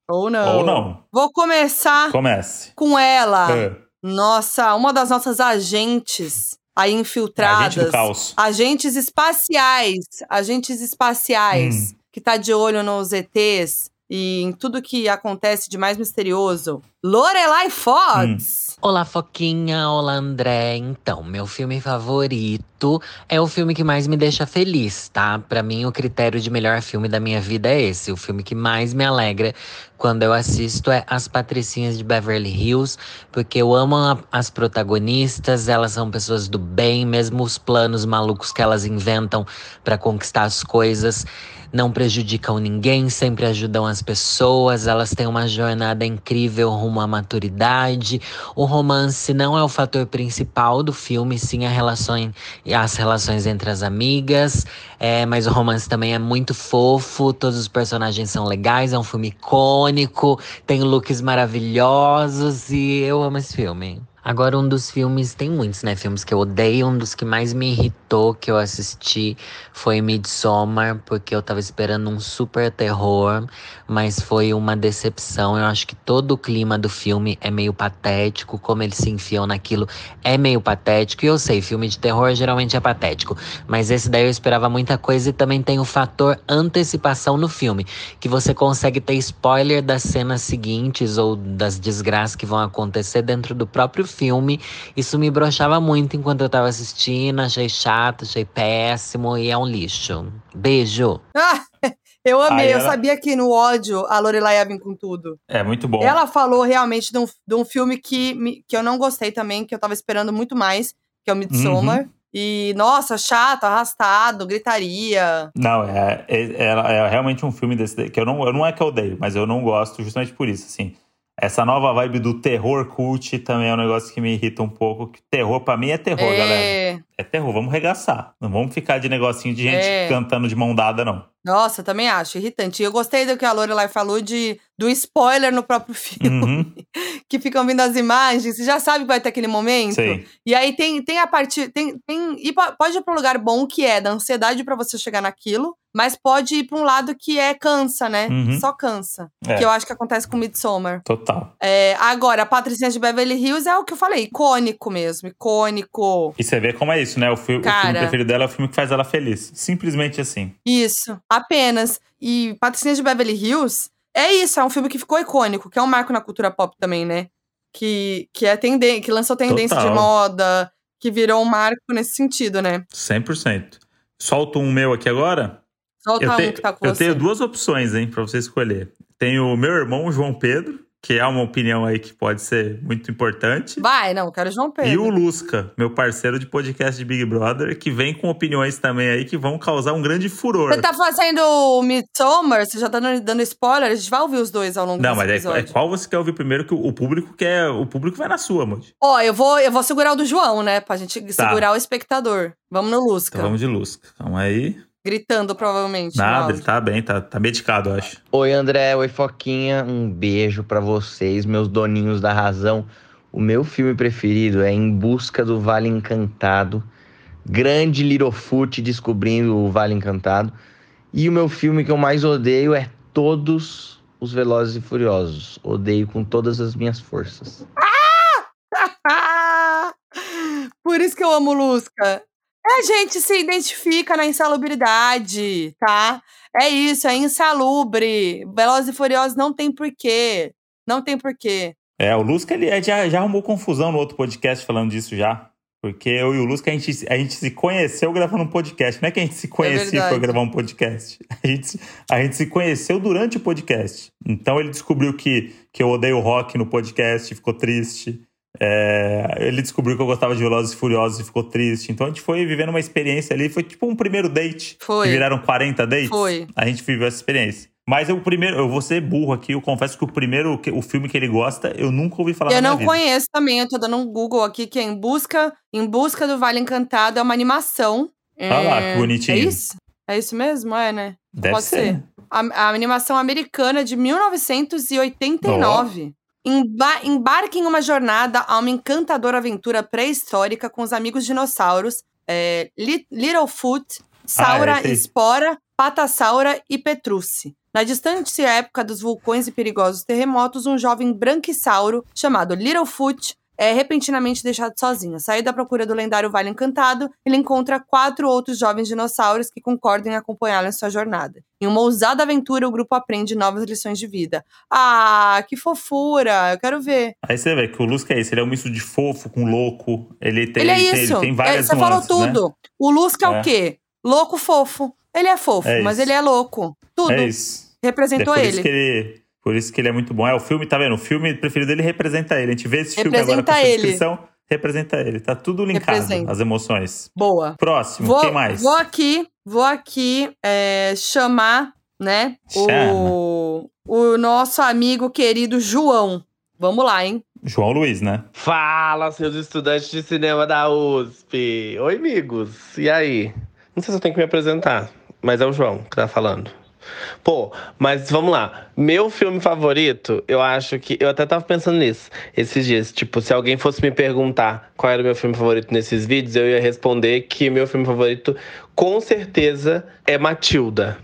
Ou não. Ou não. Vou começar Comece. com ela. Ah, Nossa, uma das nossas agentes aí infiltradas. Agente do caos. Agentes espaciais. Agentes espaciais. Hum. Que tá de olho nos ETs e em tudo que acontece de mais misterioso. Lorelai Fox. Olá, Foquinha. Olá, André. Então, meu filme favorito é o filme que mais me deixa feliz, tá? Pra mim, o critério de melhor filme da minha vida é esse. O filme que mais me alegra quando eu assisto é As Patricinhas de Beverly Hills, porque eu amo a- as protagonistas, elas são pessoas do bem, mesmo os planos malucos que elas inventam pra conquistar as coisas não prejudicam ninguém, sempre ajudam as pessoas, elas têm uma jornada incrível rumo à maturidade. O romance não é o fator principal do filme, sim a relação, as relações entre as amigas. É, mas o romance também é muito fofo, todos os personagens são legais, é um filme icônico, tem looks maravilhosos e eu amo esse filme. Agora, um dos filmes, tem muitos, né? Filmes que eu odeio. Um dos que mais me irritou que eu assisti foi Midsommar, porque eu tava esperando um super terror, mas foi uma decepção. Eu acho que todo o clima do filme é meio patético, como eles se enfiam naquilo é meio patético. E eu sei, filme de terror geralmente é patético, mas esse daí eu esperava muita coisa e também tem o fator antecipação no filme, que você consegue ter spoiler das cenas seguintes ou das desgraças que vão acontecer dentro do próprio filme. Isso me broxava muito enquanto eu tava assistindo, achei chato, achei péssimo e é um lixo. Beijo! Ah, *laughs* eu amei. Aí Eu ela- sabia que no ódio a Lorelai ia vir com tudo. É muito bom. Ela falou realmente de um, de um filme que, me- que eu não gostei também, que eu tava esperando muito mais, que é o Midsommar. Uhum. E, nossa, chato, arrastado, gritaria. Não, é, é, é- é realmente um filme desse que eu não, eu não é que eu odeio, mas eu não gosto justamente por isso, assim. Essa nova vibe do terror cult também é um negócio que me irrita um pouco. que Terror, pra mim, é terror, galera. É, É terror, vamos regaçar. Não vamos ficar de negocinho de gente É. cantando de mão dada, não. Nossa, também acho irritante. E eu gostei do que a Lorelai falou de, do spoiler no próprio *laughs* filme. Uhum, Que ficam vindo as imagens, você já sabe que vai ter aquele momento. sei. E aí tem, tem a parte. Tem, tem, e po- pode ir para um lugar bom que é da ansiedade pra você chegar naquilo, mas pode ir pra um lado que é cansa, né? Uhum. Só cansa. É. Que eu acho que acontece com Midsommar. Total. É, agora, a Patricinha de Beverly Hills é o que eu falei, icônico mesmo, icônico. E você vê como é isso, né? O, fi- o Cara. filme preferido dela é o filme que faz ela feliz. Simplesmente assim. Isso, apenas. E Patricinha de Beverly Hills é isso, é um filme que ficou icônico, que é um marco na cultura pop também, né? Que, que é tenden que lançou tendência de Total. moda, que virou um marco nesse sentido, né? 100%. Solto um meu aqui agora. Solta Eu, um te- que tá com eu você. tenho duas opções, hein, pra você escolher. Tem o meu irmão, João Pedro, que é uma opinião aí que pode ser muito importante. Vai, não, quero João Pedro. E o Lusca, meu parceiro de podcast de Big Brother, que vem com opiniões também aí que vão causar um grande furor. Você tá fazendo o Midsommar, você já tá dando, spoiler, a gente vai ouvir os dois ao longo Não, desse mas é, é episódio. qual você quer ouvir primeiro que o, o público quer. O público vai na sua, Moody. Ó, eu vou, eu vou segurar o do João, né? Pra gente segurar o espectador. Vamos no Lusca. Então vamos de Lusca. Calma aí. Gritando, provavelmente. Nada, ele tá bem, tá, tá medicado, eu acho. Oi, André. Oi, Foquinha. Um beijo pra vocês, meus doninhos da razão. O meu filme preferido é Em Busca do Vale Encantado. Grande Littlefoot descobrindo o Vale Encantado. E o meu filme que eu mais odeio é Todos os Velozes e Furiosos. Odeio com todas as minhas forças. *laughs* Por isso que eu amo Lusca. É, a gente se identifica na insalubridade, tá? É isso, é insalubre. Velozes e Furiosos não tem porquê. Não tem porquê. É, o Lusca, ele é- já, já arrumou confusão no outro podcast falando disso já. Porque eu e o Lusca, a gente, a gente se conheceu gravando um podcast. Não é que a gente se conhecia verdade. pra gravar um podcast. *laughs* A gente, a gente se conheceu durante o podcast. Então ele descobriu que, que eu odeio rock no podcast, ficou triste. É, ele descobriu que eu gostava de Velozes e Furiosos e ficou triste. Então a gente foi vivendo uma experiência ali. Foi tipo um primeiro date. Foi. Que viraram 40 dates. Foi. A gente viveu essa experiência. Mas eu, o primeiro, eu vou ser burro aqui, eu confesso que o primeiro, que- o filme que ele gosta, eu nunca ouvi falar Eu não vida. conheço também, eu tô dando um Google aqui, que é Em Busca, em busca do Vale Encantado, é uma animação. Olha lá, É- que bonitinho. É isso? É isso mesmo? É, né? Deve Pode ser. ser. A, a animação americana de 1989. Emba embarque em uma jornada a uma encantadora aventura pré-histórica com os amigos dinossauros é, Li- Littlefoot, Saura, Ah, aí. Espora, Patassaura e Petrucci. Na distante época dos vulcões e perigosos terremotos, um jovem branquisauro chamado Littlefoot é repentinamente deixado sozinho. Saído à procura do lendário Vale Encantado, ele encontra quatro outros jovens dinossauros que concordam em acompanhá-lo em sua jornada. Em uma ousada aventura, o grupo aprende novas lições de vida. Ah, que fofura! Eu quero ver. Aí você vê que o Lusca é isso, ele é um misto de fofo com louco. Ele tem, ele é isso. ele tem É, várias Você falou nuances, né? tudo. O Lusca é. É. o quê? Louco fofo. Ele é fofo, É mas ele é louco. Tudo. É isso. É Representou por ele. ele. Por isso que ele é muito bom. É o filme, tá vendo? O filme preferido dele representa ele. A gente vê esse filme agora com Representa ele. descrição, representa ele. Tá tudo linkado, Representa. as emoções. Boa. Próximo, Vou, quem mais? vou aqui, vou aqui é, chamar, né, o, o nosso amigo querido João. Vamos lá, hein? João Luiz, né? Fala, seus estudantes de cinema da USP. Oi, amigos. E aí? Não sei se eu tenho que me apresentar, mas é o João que tá falando. Pô, mas vamos lá. Meu filme favorito, eu acho que. Eu até tava pensando nisso esses dias. Tipo, se alguém fosse me perguntar qual era o meu filme favorito nesses vídeos, eu ia responder que meu filme favorito, com certeza, é Matilda.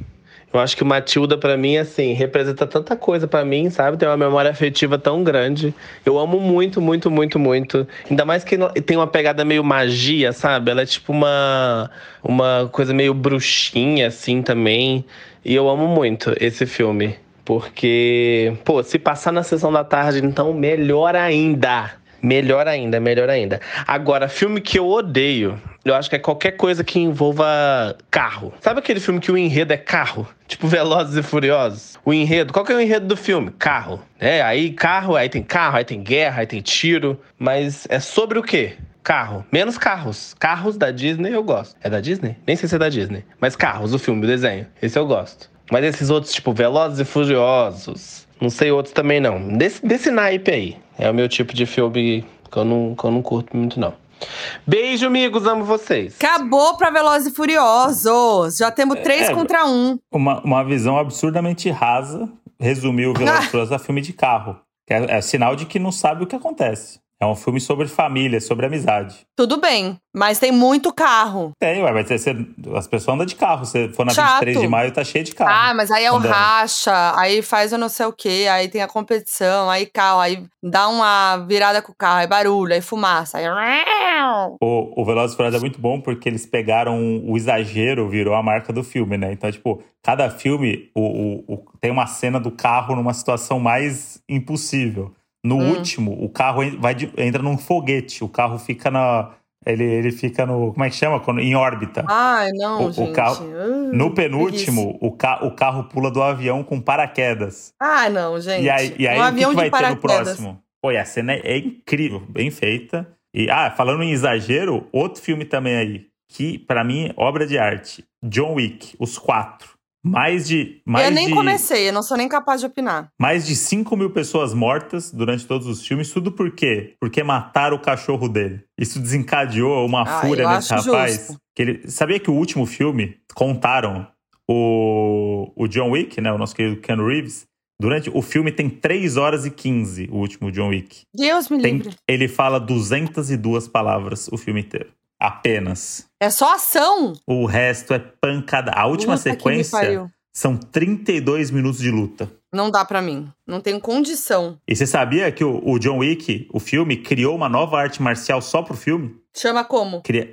Eu acho que Matilda, pra mim, assim, representa tanta coisa pra mim, sabe? Tem uma memória afetiva tão grande. Eu amo muito, muito, muito, muito. Ainda mais que tem uma pegada meio magia, sabe? Ela é tipo uma, uma coisa meio bruxinha, assim, também. E eu amo muito esse filme. Porque, pô, se passar na sessão da tarde, então melhor ainda. Melhor ainda, melhor ainda. Agora, filme que eu odeio, eu acho que é qualquer coisa que envolva carro. Sabe aquele filme que o enredo é carro? Tipo Velozes e Furiosos? O enredo, qual que é o enredo do filme? Carro. É, aí carro, aí tem carro, aí tem guerra, aí tem tiro. Mas é sobre o quê? Carro. Menos carros. Carros da Disney eu gosto. É da Disney? Nem sei se é da Disney. Mas carros, o filme, o desenho. Esse eu gosto. Mas esses outros, tipo Velozes e Furiosos, não sei outros também não. Desse, desse naipe aí. É o meu tipo de filme que eu não, que eu não curto muito, não. Beijo, amigos. Amo vocês. Acabou pra Velozes e Furiosos. Já temos três É, contra um. Uma, uma visão absurdamente rasa resumiu o Velozes e *laughs* Furiosos a filme de carro. É, é sinal de que não sabe o que acontece. É um filme sobre família, sobre amizade. Tudo bem, mas tem muito carro. Tem, ué, mas você, as pessoas andam de carro. Se for na Chato. 23 de maio, tá cheio de carro. Ah, mas aí é o andando. racha, aí faz o não sei o quê, aí tem a competição, aí carro, aí dá uma virada com o carro, aí barulho, aí fumaça, aí. O, o Velozes e Furiosos é muito bom porque eles pegaram o exagero, virou a marca do filme, né? Então, tipo, cada filme o, o- o- tem uma cena do carro numa situação mais impossível. No Hum. último, o carro vai entra num foguete, o carro fica na. Ele, ele fica no. Como é que chama? Quando- Em órbita. Ai, não, O- o gente. carro- Uh, No penúltimo, o, ca o carro pula do avião com paraquedas. Ah, não, gente. E aí, e aí um o que avião que, vai ter no próximo? Pô, e a cena é, é incrível, bem feita. E, ah, falando em exagero, outro filme também aí, que pra mim, obra de arte. John Wick, os quatro. Mais de. Mais eu nem de, comecei, eu não sou nem capaz de opinar. Mais de 5 mil pessoas mortas durante todos os filmes. Tudo por quê? Porque mataram o cachorro dele. Isso desencadeou uma Ah, fúria nesse rapaz. justo. Que ele, sabia que o último filme contaram o, o John Wick, né? O nosso querido Ken Reeves. Durante o filme tem 3 horas e 15, o último John Wick. Deus me Tem, livre. ele fala 202 palavras o filme inteiro. Apenas. É só ação. O resto é pancada. A última Puta sequência são 32 minutos de luta. Não dá pra mim. Não tenho condição. E você sabia que o, o John Wick, o filme, criou uma nova arte marcial só pro filme? Chama como? Cria...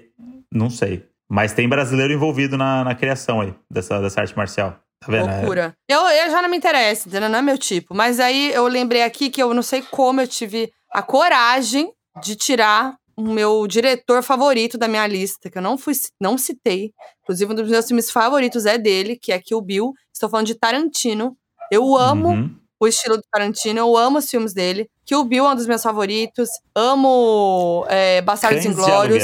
Não sei. Mas tem brasileiro envolvido na, na criação aí, dessa, dessa arte marcial. Tá vendo? É- Loucura. Eu, eu já não me interessa, entendeu? Não é meu tipo. Mas aí eu lembrei aqui que eu não sei como eu tive a coragem de tirar o meu diretor favorito da minha lista, que eu não fui, não citei. Inclusive, um dos meus filmes favoritos é dele, que é Kill Bill. Estou falando de Tarantino. Eu amo Uhum. o estilo do Tarantino, eu amo os filmes dele. Kill Bill é um dos meus favoritos. Amo é, Bastardos Inglórios.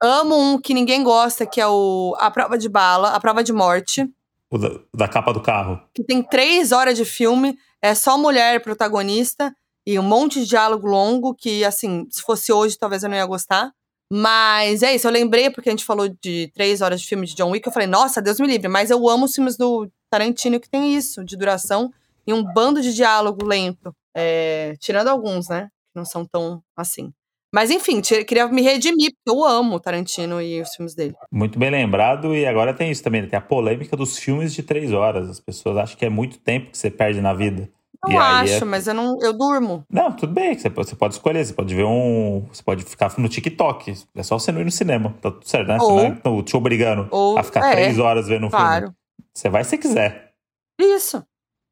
Amo um que ninguém gosta, que é o A Prova de Bala, A Prova de Morte. O da, da capa do carro. Que tem três horas de filme, é só mulher protagonista e um monte de diálogo longo, que, assim, se fosse hoje, talvez eu não ia gostar. Mas é isso, eu lembrei porque a gente falou de três horas de filme de John Wick, eu falei, nossa, Deus me livre, mas eu amo os filmes do Tarantino que tem isso, de duração e um bando de diálogo lento. É, tirando alguns, né? Que não são tão assim. Mas enfim, queria me redimir, porque eu amo Tarantino e os filmes dele. Muito bem lembrado. E agora tem isso também, né? tem a polêmica dos filmes de três horas. As pessoas acham que é muito tempo que você perde na vida. Não E aí acho, é- mas eu não. Eu durmo. Não, tudo bem. Você pode, você pode escolher. Você pode ver um. Você pode ficar no TikTok. É só você não ir no cinema. Tá tudo certo, né? Você Ou- não é te obrigando Ou. a ficar é, três horas vendo um filme. Claro. Você vai se quiser. Isso.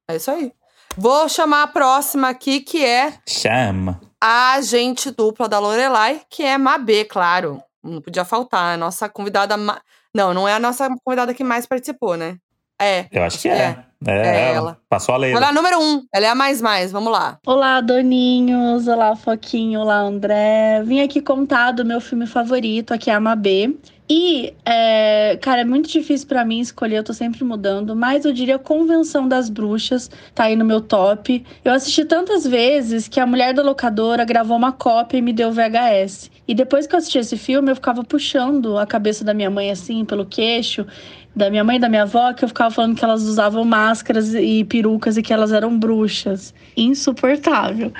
É isso aí. Vou chamar a próxima aqui, que é Chama. a agente dupla da Lorelai, que é Mabê, claro. Não podia faltar. A nossa convidada. ma- Não, não é a nossa convidada que mais participou, né? É. Eu acho que é. É, É ela. ela. Passou a lei. Olha, número um. Ela é a mais mais. Vamos lá. Olá, doninhos. Olá, Foquinho. Olá, André. Vim aqui contar do meu filme favorito, aqui é a Mabê. E, é, cara, é muito difícil pra mim escolher, eu tô sempre mudando, mas eu diria Convenção das Bruxas, tá aí no meu top. Eu assisti tantas vezes que a mulher da locadora gravou uma cópia e me deu VHS. E depois que eu assisti esse filme, eu ficava puxando a cabeça da minha mãe assim, pelo queixo, da minha mãe e da minha avó, que eu ficava falando que elas usavam máscaras e perucas e que elas eram bruxas. Insuportável.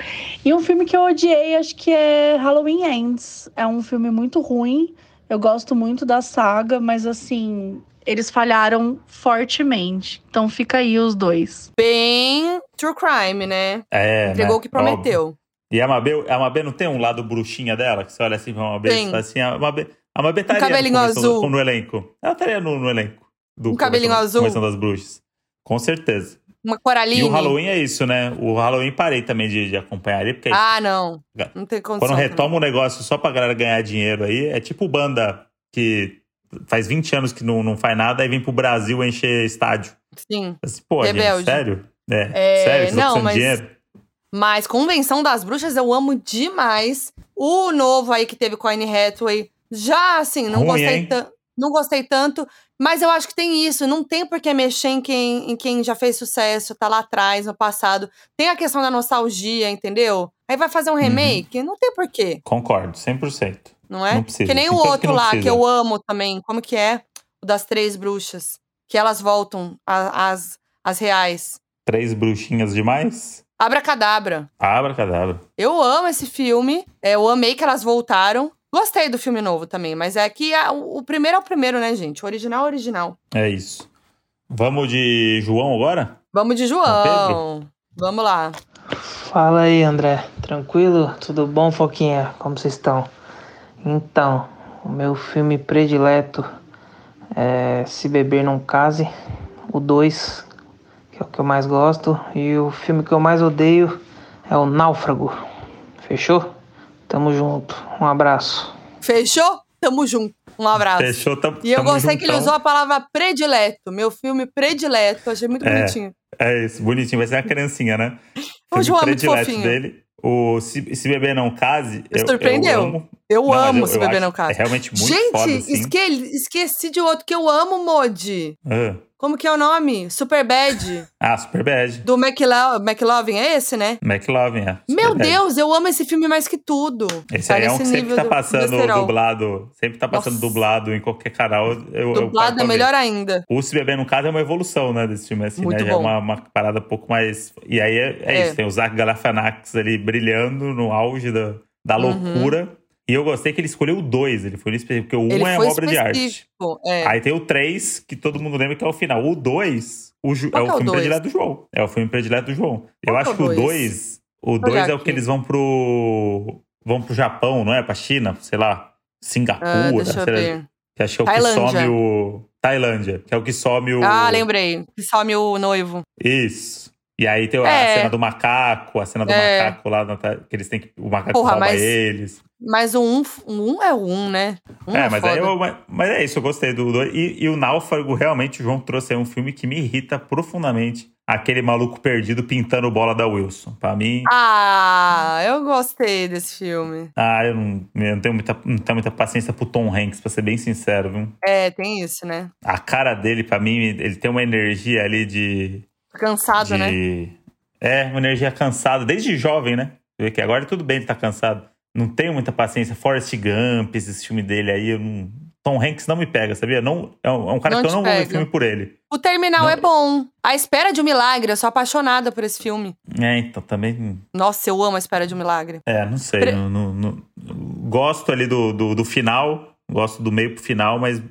E um filme que eu odiei, acho que é Halloween Ends. É um filme muito ruim. Eu gosto muito da saga, mas assim, eles falharam fortemente. Então fica aí os dois. Bem true crime, né? É, Entregou né? o que prometeu. Óbvio. E a Mabê, a Mabê não tem um lado bruxinha dela? Que você olha assim pra Mabê e fala assim, a Mabê, a Mabê estaria cabelinho no, Convenção- azul. no elenco. Ela estaria no, no elenco. Do Um cabelinho azul. Convenção das Bruxas. Com certeza. Uma coraline. E o Halloween é isso, né? O Halloween parei também de, de acompanhar ali, porque é. Ah, não. Não tem condição. quando retoma um negócio só pra galera ganhar dinheiro aí, é tipo banda que faz 20 anos que não, não faz nada e vem pro Brasil encher estádio. Sim. Assim, Pô, gente, sério? É, É, sério, vocês não, mas- dinheiro? Mas Convenção das Bruxas eu amo demais. O novo aí que teve com a Anne Hathaway, já assim, não Ruim, gostei tanto. Não gostei tanto, mas eu acho que tem isso. Não tem por que mexer em quem, em quem já fez sucesso, tá lá atrás, no passado. Tem a questão da nostalgia, entendeu? Aí vai fazer um Uhum. remake? Não tem por quê, Concordo, 100%. não é? Não precisa. Que nem Tem o que outro não lá, precisa. que eu amo também. Como que é? O das três bruxas. Que elas voltam, as, as reais. Três bruxinhas demais? Abracadabra. Abracadabra. Eu amo esse filme. é, Eu amei que elas voltaram. Gostei do filme novo também, mas é que a- o primeiro é o primeiro, né, gente? O original é o original. É isso. Vamos de João agora? Vamos de João. Pedro? Vamos lá. Fala aí, André. Tranquilo? Tudo bom, Foquinha? Como vocês estão? Então, o meu filme predileto é Se Beber Não Case, o 2, que é o que eu mais gosto, e o filme que eu mais odeio é o Náufrago. Fechou? Tamo junto. Um abraço. Fechou? Tamo junto. Um abraço. Fechou, tam, E eu tamo gostei que ele juntão. usou a palavra predileto. Meu filme predileto. Achei muito É. bonitinho. É isso, bonitinho. Vai ser uma criancinha, né? O Filme João é muito predileto fofinho. dele. O Se, Se Beber Não Case. eu- Surpreendeu. Eu amo. Eu Não, amo eu- Se eu Beber Não. É realmente muito Gente, foda, assim. esque- esqueci de outro que eu amo, Modi. Ah. Como que é o nome? Superbad. *laughs* Ah, Superbad. do McLo McLovin. É esse, né? McLovin, é. Meu Superbad. Deus, eu amo esse filme mais que tudo. Esse Tá aí é um que sempre tá do passando dublado. Sempre tá passando Nossa. dublado em qualquer canal. Eu, eu Dublado paro é melhor ainda. O Se Beber no Caso é uma evolução, né, desse filme, assim, Muito né? Já é bom. uma, uma parada um pouco mais... E aí é, é É. isso, tem o Zach Galifianakis ali brilhando no auge da, da Uhum. E eu gostei que ele escolheu o 2, ele foi específico, porque o 1 Ele é uma obra de arte. É. Aí tem o 3, que todo mundo lembra que é o final. O 2 o Ju- é Qual é o filme dois? predileto do João. É o filme predileto do João. Eu Qual acho que é o o dois? 2... O Olha 2 é o que eles vão pro... Vão pro Japão, não é? Pra China, sei lá. Singapura, Ah, sei lá. Que acho que é o Tailândia. que some o. Tailândia, que é o que some o. Ah, lembrei. Que some o noivo. Isso. E aí tem a É. cena do macaco, a cena do É. macaco lá, que eles têm que. O macaco Porra, rouba mas- eles. Mas o um, o um é o um, né? Um é, mas foda. aí eu. Mas, mas é isso, eu gostei do. do e, e o Náufrago, realmente, o João trouxe aí um filme que me irrita profundamente. aquele maluco perdido pintando bola da Wilson. Pra mim. Ah, eu gostei desse filme. Ah, eu não, eu não, tenho, muita, não tenho muita paciência pro Tom Hanks, pra ser bem sincero, viu? É, tem isso, né? A cara dele, pra mim, ele tem uma energia ali de. Cansado, de... né? É, uma energia cansada, desde jovem, né? Você vê que agora tudo bem ele tá cansado. Não tenho muita paciência. Forrest Gump, esse filme dele aí, não. Tom Hanks não me pega, sabia? Não, é um, é um cara Não que eu não vou ver pega. filme por ele. O Terminal Não. é bom. A Espera de um Milagre, eu sou apaixonada por esse filme. É, então também. Nossa, eu amo A Espera de um Milagre. É, não sei. Pre- não- gosto ali do, do, do final, gosto do meio pro final, mas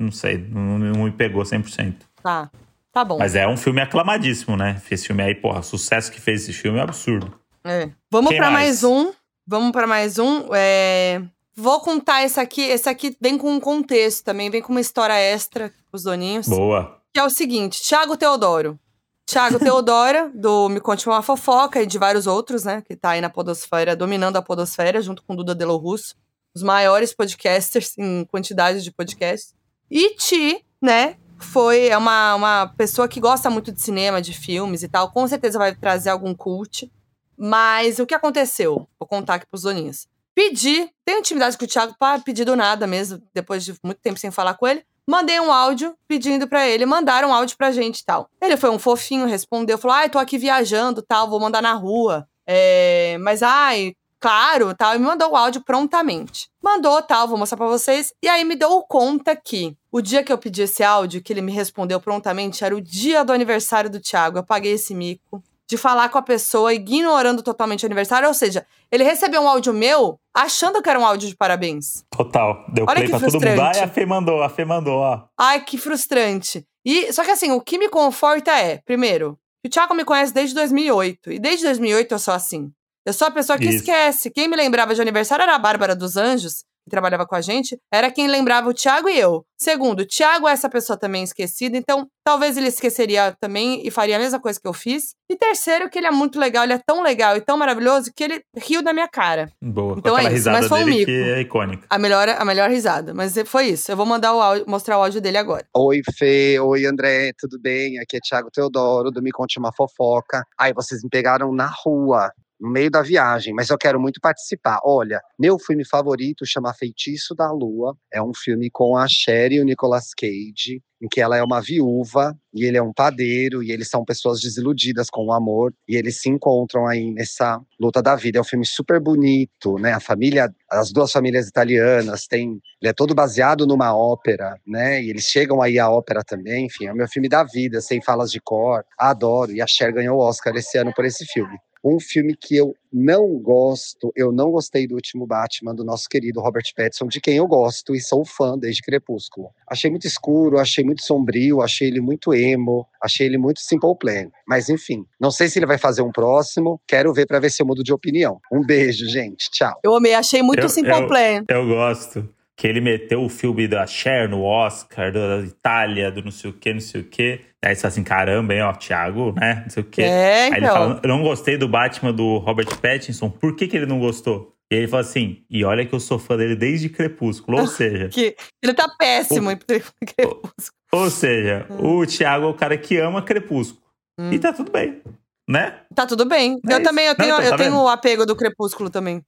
não sei, não, não me pegou 100%. Tá, tá bom. Mas é um filme aclamadíssimo, né? Esse filme aí, porra, o sucesso que fez esse filme é absurdo. É. Vamos pra mais? mais um. Vamos pra mais um. É, Vou contar esse aqui. Esse aqui vem com um contexto também, vem com uma história extra os doninhos. Boa. Que é o seguinte: Thiago Teodoro. Thiago Teodora, *laughs* do Me Conte Uma Fofoca e de vários outros, né? Que tá aí na podosfera, dominando a podosfera, junto com Duda Delo Russo. Os maiores podcasters em quantidade de podcasts. E Ti, né? Foi é uma, uma pessoa que gosta muito de cinema, de filmes e tal. Com certeza vai trazer algum cult. Mas o que aconteceu? Vou contar aqui pros doninhos. Pedi, tenho intimidade com o Thiago para pedir do nada mesmo, depois de muito tempo sem falar com ele. Mandei um áudio pedindo pra ele, mandaram um áudio pra gente e tal. Ele foi um fofinho, respondeu, falou: ai, tô aqui viajando tal, vou mandar na rua. É, mas, ai, claro, tal, e me mandou o áudio prontamente. Mandou, tal, vou mostrar pra vocês. E aí me deu conta que o dia que eu pedi esse áudio, que ele me respondeu prontamente, era o dia do aniversário do Thiago. Eu paguei esse mico de falar com a pessoa ignorando totalmente o aniversário. Ou seja, ele recebeu um áudio meu achando que era um áudio de parabéns. Total. Deu Olha play que pra todo mundo. frustrante. Ah, a Fê mandou, a Fê mandou, ó. Ai, que frustrante. E só que assim, o que me conforta é, primeiro, que o Thiago me conhece desde 2008 e desde 2008 eu sou assim. Eu sou a pessoa que Isso. esquece. Quem me lembrava de aniversário era a Bárbara dos Anjos, que trabalhava com a gente, era quem lembrava o Thiago e eu. Segundo, o Thiago é essa pessoa também esquecida, então talvez ele esqueceria também e faria a mesma coisa que eu fiz. E terceiro, que ele é muito legal, ele é tão legal e tão maravilhoso que ele riu da minha cara. Boa. Então é aquela isso, risada mas foi um dele mico. que é icônica. A melhor, a melhor risada. Mas foi isso. Eu vou mandar o áudio, mostrar o áudio dele agora. Oi, Fê. Oi, André. Tudo bem? Aqui é Thiago Teodoro, do Me Conte Uma Fofoca. Aí, vocês me pegaram na rua, no meio da viagem, mas eu quero muito participar. Olha, meu filme favorito chama Feitiço da Lua. É um filme com a Cher e o Nicolas Cage, em que ela é uma viúva e ele é um padeiro, e eles são pessoas desiludidas com o amor, e eles se encontram aí nessa luta da vida. É um filme super bonito, né? A família, as duas famílias italianas têm ele é todo baseado numa ópera, né? E eles chegam aí à ópera também, enfim, é o meu filme da vida, sem falas de cor, adoro. E a Cher ganhou o Oscar esse ano por esse filme. Um filme que eu não gosto, eu não gostei do último Batman do nosso querido Robert Pattinson, de quem eu gosto e sou fã desde Crepúsculo. Achei muito escuro, achei muito sombrio, achei ele muito emo, achei ele muito simple plan. Mas enfim, não sei se ele vai fazer um próximo, quero ver pra ver se eu mudo de opinião. Um beijo, gente. Tchau. Eu amei, achei muito Eu- simple eu- plan. Eu gosto. Que ele meteu o filme da Cher no Oscar, da Itália, do não sei o que, não sei o que. Aí você fala assim, caramba, hein, ó, Thiago, né? Não sei o que. É, Aí ele então. fala, eu não gostei do Batman do Robert Pattinson, por que, que ele não gostou? E ele fala assim, e olha que eu sou fã dele desde Crepúsculo, ou *laughs* seja, Que ele tá péssimo O- em *laughs* Crepúsculo. ou seja, Hum. o Thiago é o cara que ama Crepúsculo. Hum. E tá tudo bem, né? Tá tudo bem. É eu isso. também, eu Não, tenho, então, eu tá tenho o apego do Crepúsculo também.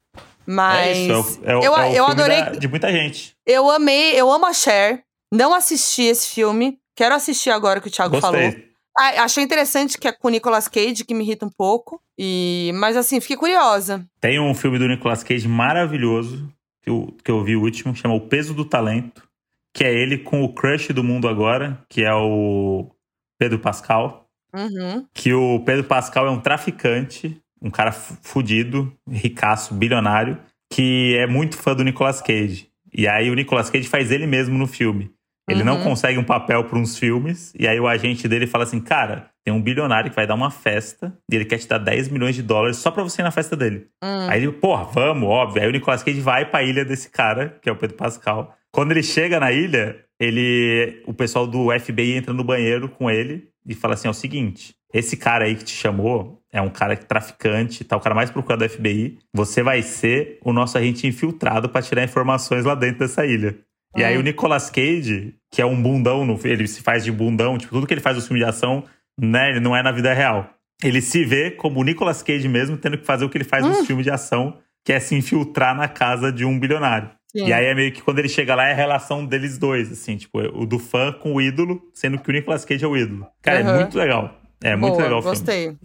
Mas é isso, é, o- é, o- eu, é eu filme adorei. da- de muita gente. Eu amei, eu amo a Cher. Não assisti esse filme. Quero assistir agora que o Thiago falou. Gostei. Ah, achei interessante que é com o Nicolas Cage, que me irrita um pouco. E, mas assim, fiquei curiosa. Tem um filme do Nicolas Cage maravilhoso, que eu, que eu vi o último, chama O Peso do Talento, que é ele com o crush do mundo agora, que é o Pedro Pascal. Uhum. Que o Pedro Pascal é um traficante, um cara fu- fudido, ricaço, bilionário, que é muito fã do Nicolas Cage. E aí o Nicolas Cage faz ele mesmo no filme. Ele não Uhum. consegue um papel para uns filmes, e aí o agente dele fala assim: Cara, tem um bilionário que vai dar uma festa e ele quer te dar 10 milhões de dólares só pra você ir na festa dele. Hum. Aí ele, porra, vamos, óbvio. Aí o Nicolas Cage vai pra ilha desse cara, que é o Pedro Pascal. Quando ele chega na ilha, ele. O pessoal do FBI entra no banheiro com ele e fala assim: é o seguinte. Esse cara aí que te chamou é um cara que traficante, tá o cara mais procurado do FBI. Você vai ser o nosso agente infiltrado pra tirar informações lá dentro dessa ilha. E aí Hum. o Nicolas Cage, que é um bundão, no, ele se faz de bundão, tipo, tudo que ele faz no filme de ação né? Ele não é na vida real. Ele se vê como o Nicolas Cage mesmo, tendo que fazer o que ele faz Hum. nos filmes de ação, que é se infiltrar na casa de um bilionário. E aí é meio que quando ele chega lá é a relação deles dois, assim, tipo, o do fã com o ídolo, sendo que o Nicolas Cage é o ídolo. Cara, Aham. é muito legal. É muito Boa, legal o filme. gostei.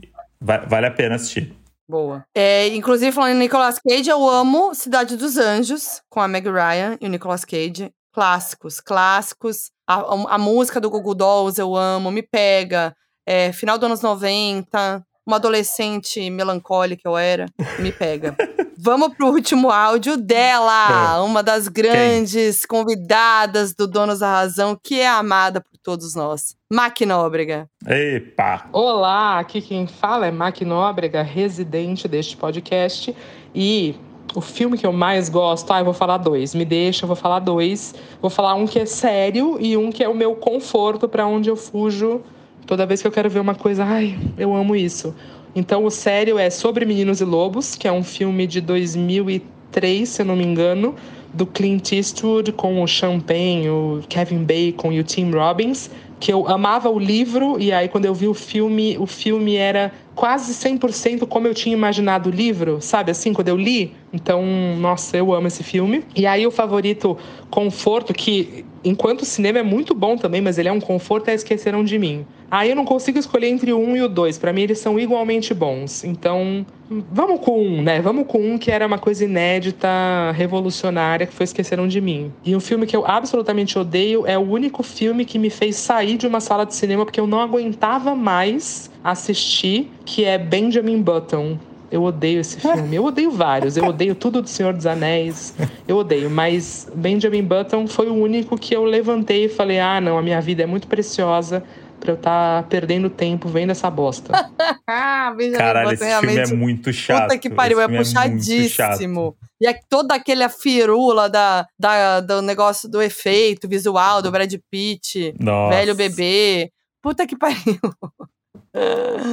Va- Vale a pena assistir. Boa. É, inclusive, falando em Nicolas Cage, eu amo Cidade dos Anjos, com a Meg Ryan e o Nicolas Cage. Clássicos, clássicos. A, a- a música do Google Dolls eu amo, me pega. É, final dos anos 90, uma adolescente melancólica eu era, me pega. *laughs* Vamos pro último áudio dela, uma das grandes convidadas do Donos da Razão, que é amada por todos nós. Mac Nóbrega. Epa! Olá, aqui quem fala é Mac Nóbrega, residente deste podcast. E o filme que eu mais gosto, ah, eu vou falar dois. Me deixa, eu vou falar dois. Vou falar um que é sério e um que é o meu conforto para onde eu fujo toda vez que eu quero ver uma coisa. Ai, eu amo isso. Então, o sério é Sobre Meninos e Lobos, que é um filme de 2003, se eu não me engano, do Clint Eastwood com o Champagne, o Kevin Bacon e o Tim Robbins, que eu amava o livro e aí quando eu vi o filme, o filme era quase 100% como eu tinha imaginado o livro, sabe? Assim, quando eu li. Então, nossa, eu amo esse filme. E aí o favorito Conforto, que enquanto o cinema é muito bom também, mas ele é um conforto, é Esqueceram de Mim. Aí eu não consigo escolher entre o um e o dois. Pra mim eles são igualmente bons. Então, vamos com um, né? Vamos com um que era uma coisa inédita, revolucionária, que foi Esqueceram de Mim. E um filme que eu absolutamente odeio é o único filme que me fez sair de uma sala de cinema porque eu não aguentava mais assistir, que é Benjamin Button. Eu odeio esse filme. Eu odeio vários. Eu odeio tudo do Senhor dos Anéis. Eu odeio. Mas Benjamin Button foi o único que eu levantei e falei: ah, não, a minha vida é muito preciosa pra eu estar perdendo tempo vendo essa bosta. Ah, *laughs* Benjamin Caralho, Button esse filme é realmente- muito chato. Puta que pariu, Esse é puxadíssimo. e é toda aquela firula da, da, do negócio do efeito visual do Brad Pitt, Nossa. velho bebê. Puta que pariu. *laughs*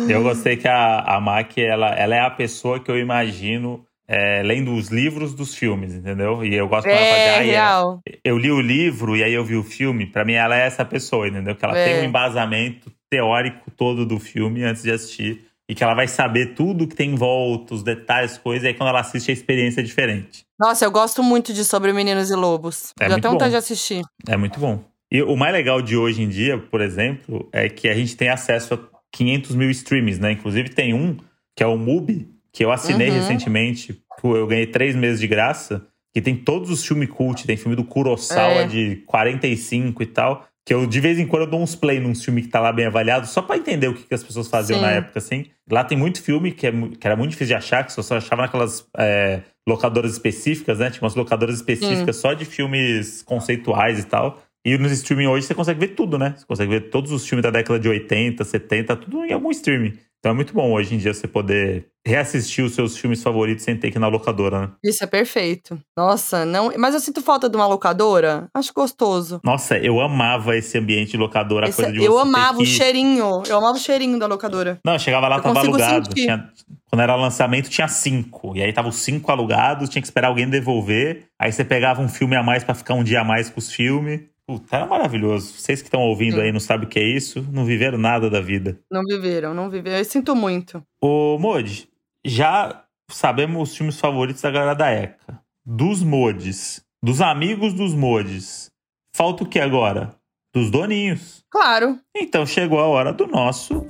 Eu gostei que a, a Mac, ela, ela é a pessoa que eu imagino é, lendo os livros dos filmes, entendeu? E eu gosto quando ela É, "Ah, é, real. eu li o livro e aí eu vi o filme, pra mim ela é essa pessoa, entendeu? Que ela É. tem um embasamento teórico todo do filme antes de assistir. E que ela vai saber tudo que tem em volta, os detalhes, coisas, e aí quando ela assiste a experiência é diferente. Nossa, eu gosto muito de Sobre Meninos e Lobos. É Já tenho vontade de assistir. É muito bom. E o mais legal de hoje em dia, por exemplo, é que a gente tem acesso a 500 mil streams, né? Inclusive tem um, que é o Mubi, que eu assinei Uhum. recentemente. que Eu ganhei três meses de graça. Que tem todos os filmes cult. Tem filme do Kurosawa É. de 45 e tal. Que eu, de vez em quando, eu dou uns play num filme que tá lá bem avaliado, só pra entender o que, que as pessoas faziam Sim. na época, assim. Lá tem muito filme que, é que era muito difícil de achar, que só achava naquelas é, locadoras específicas, né? Tinha umas locadoras específicas só de filmes conceituais e tal. E nos streaming hoje você consegue ver tudo, né? Você consegue ver todos os filmes da década de 80, 70, tudo em algum streaming. Então é muito bom hoje em dia você poder reassistir os seus filmes favoritos sem ter que ir na locadora, né? Isso é perfeito. Nossa, não. Mas eu sinto falta de uma locadora. Acho gostoso. Nossa, eu amava esse ambiente de locadora, a Esse- coisa de eu você ter amava que... o cheirinho. Eu amava o cheirinho da locadora. Não, chegava lá, Eu tava alugado. Tinha- Quando era lançamento, tinha cinco. E aí tava os cinco alugados, tinha que esperar alguém devolver. Aí você pegava um filme a mais pra ficar um dia a mais com os filmes. Puta, era maravilhoso. Vocês que estão ouvindo Sim. aí não sabem o que é isso, não viveram nada da vida. Não viveram, não viveram. Eu sinto muito. Ô, Modi, já sabemos os filmes favoritos da galera da ECA. Dos Modes, dos amigos dos Modes. Falta o que agora? Dos doninhos. Claro. Então chegou a hora do nosso.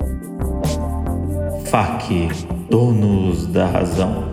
FAQ, donos da razão.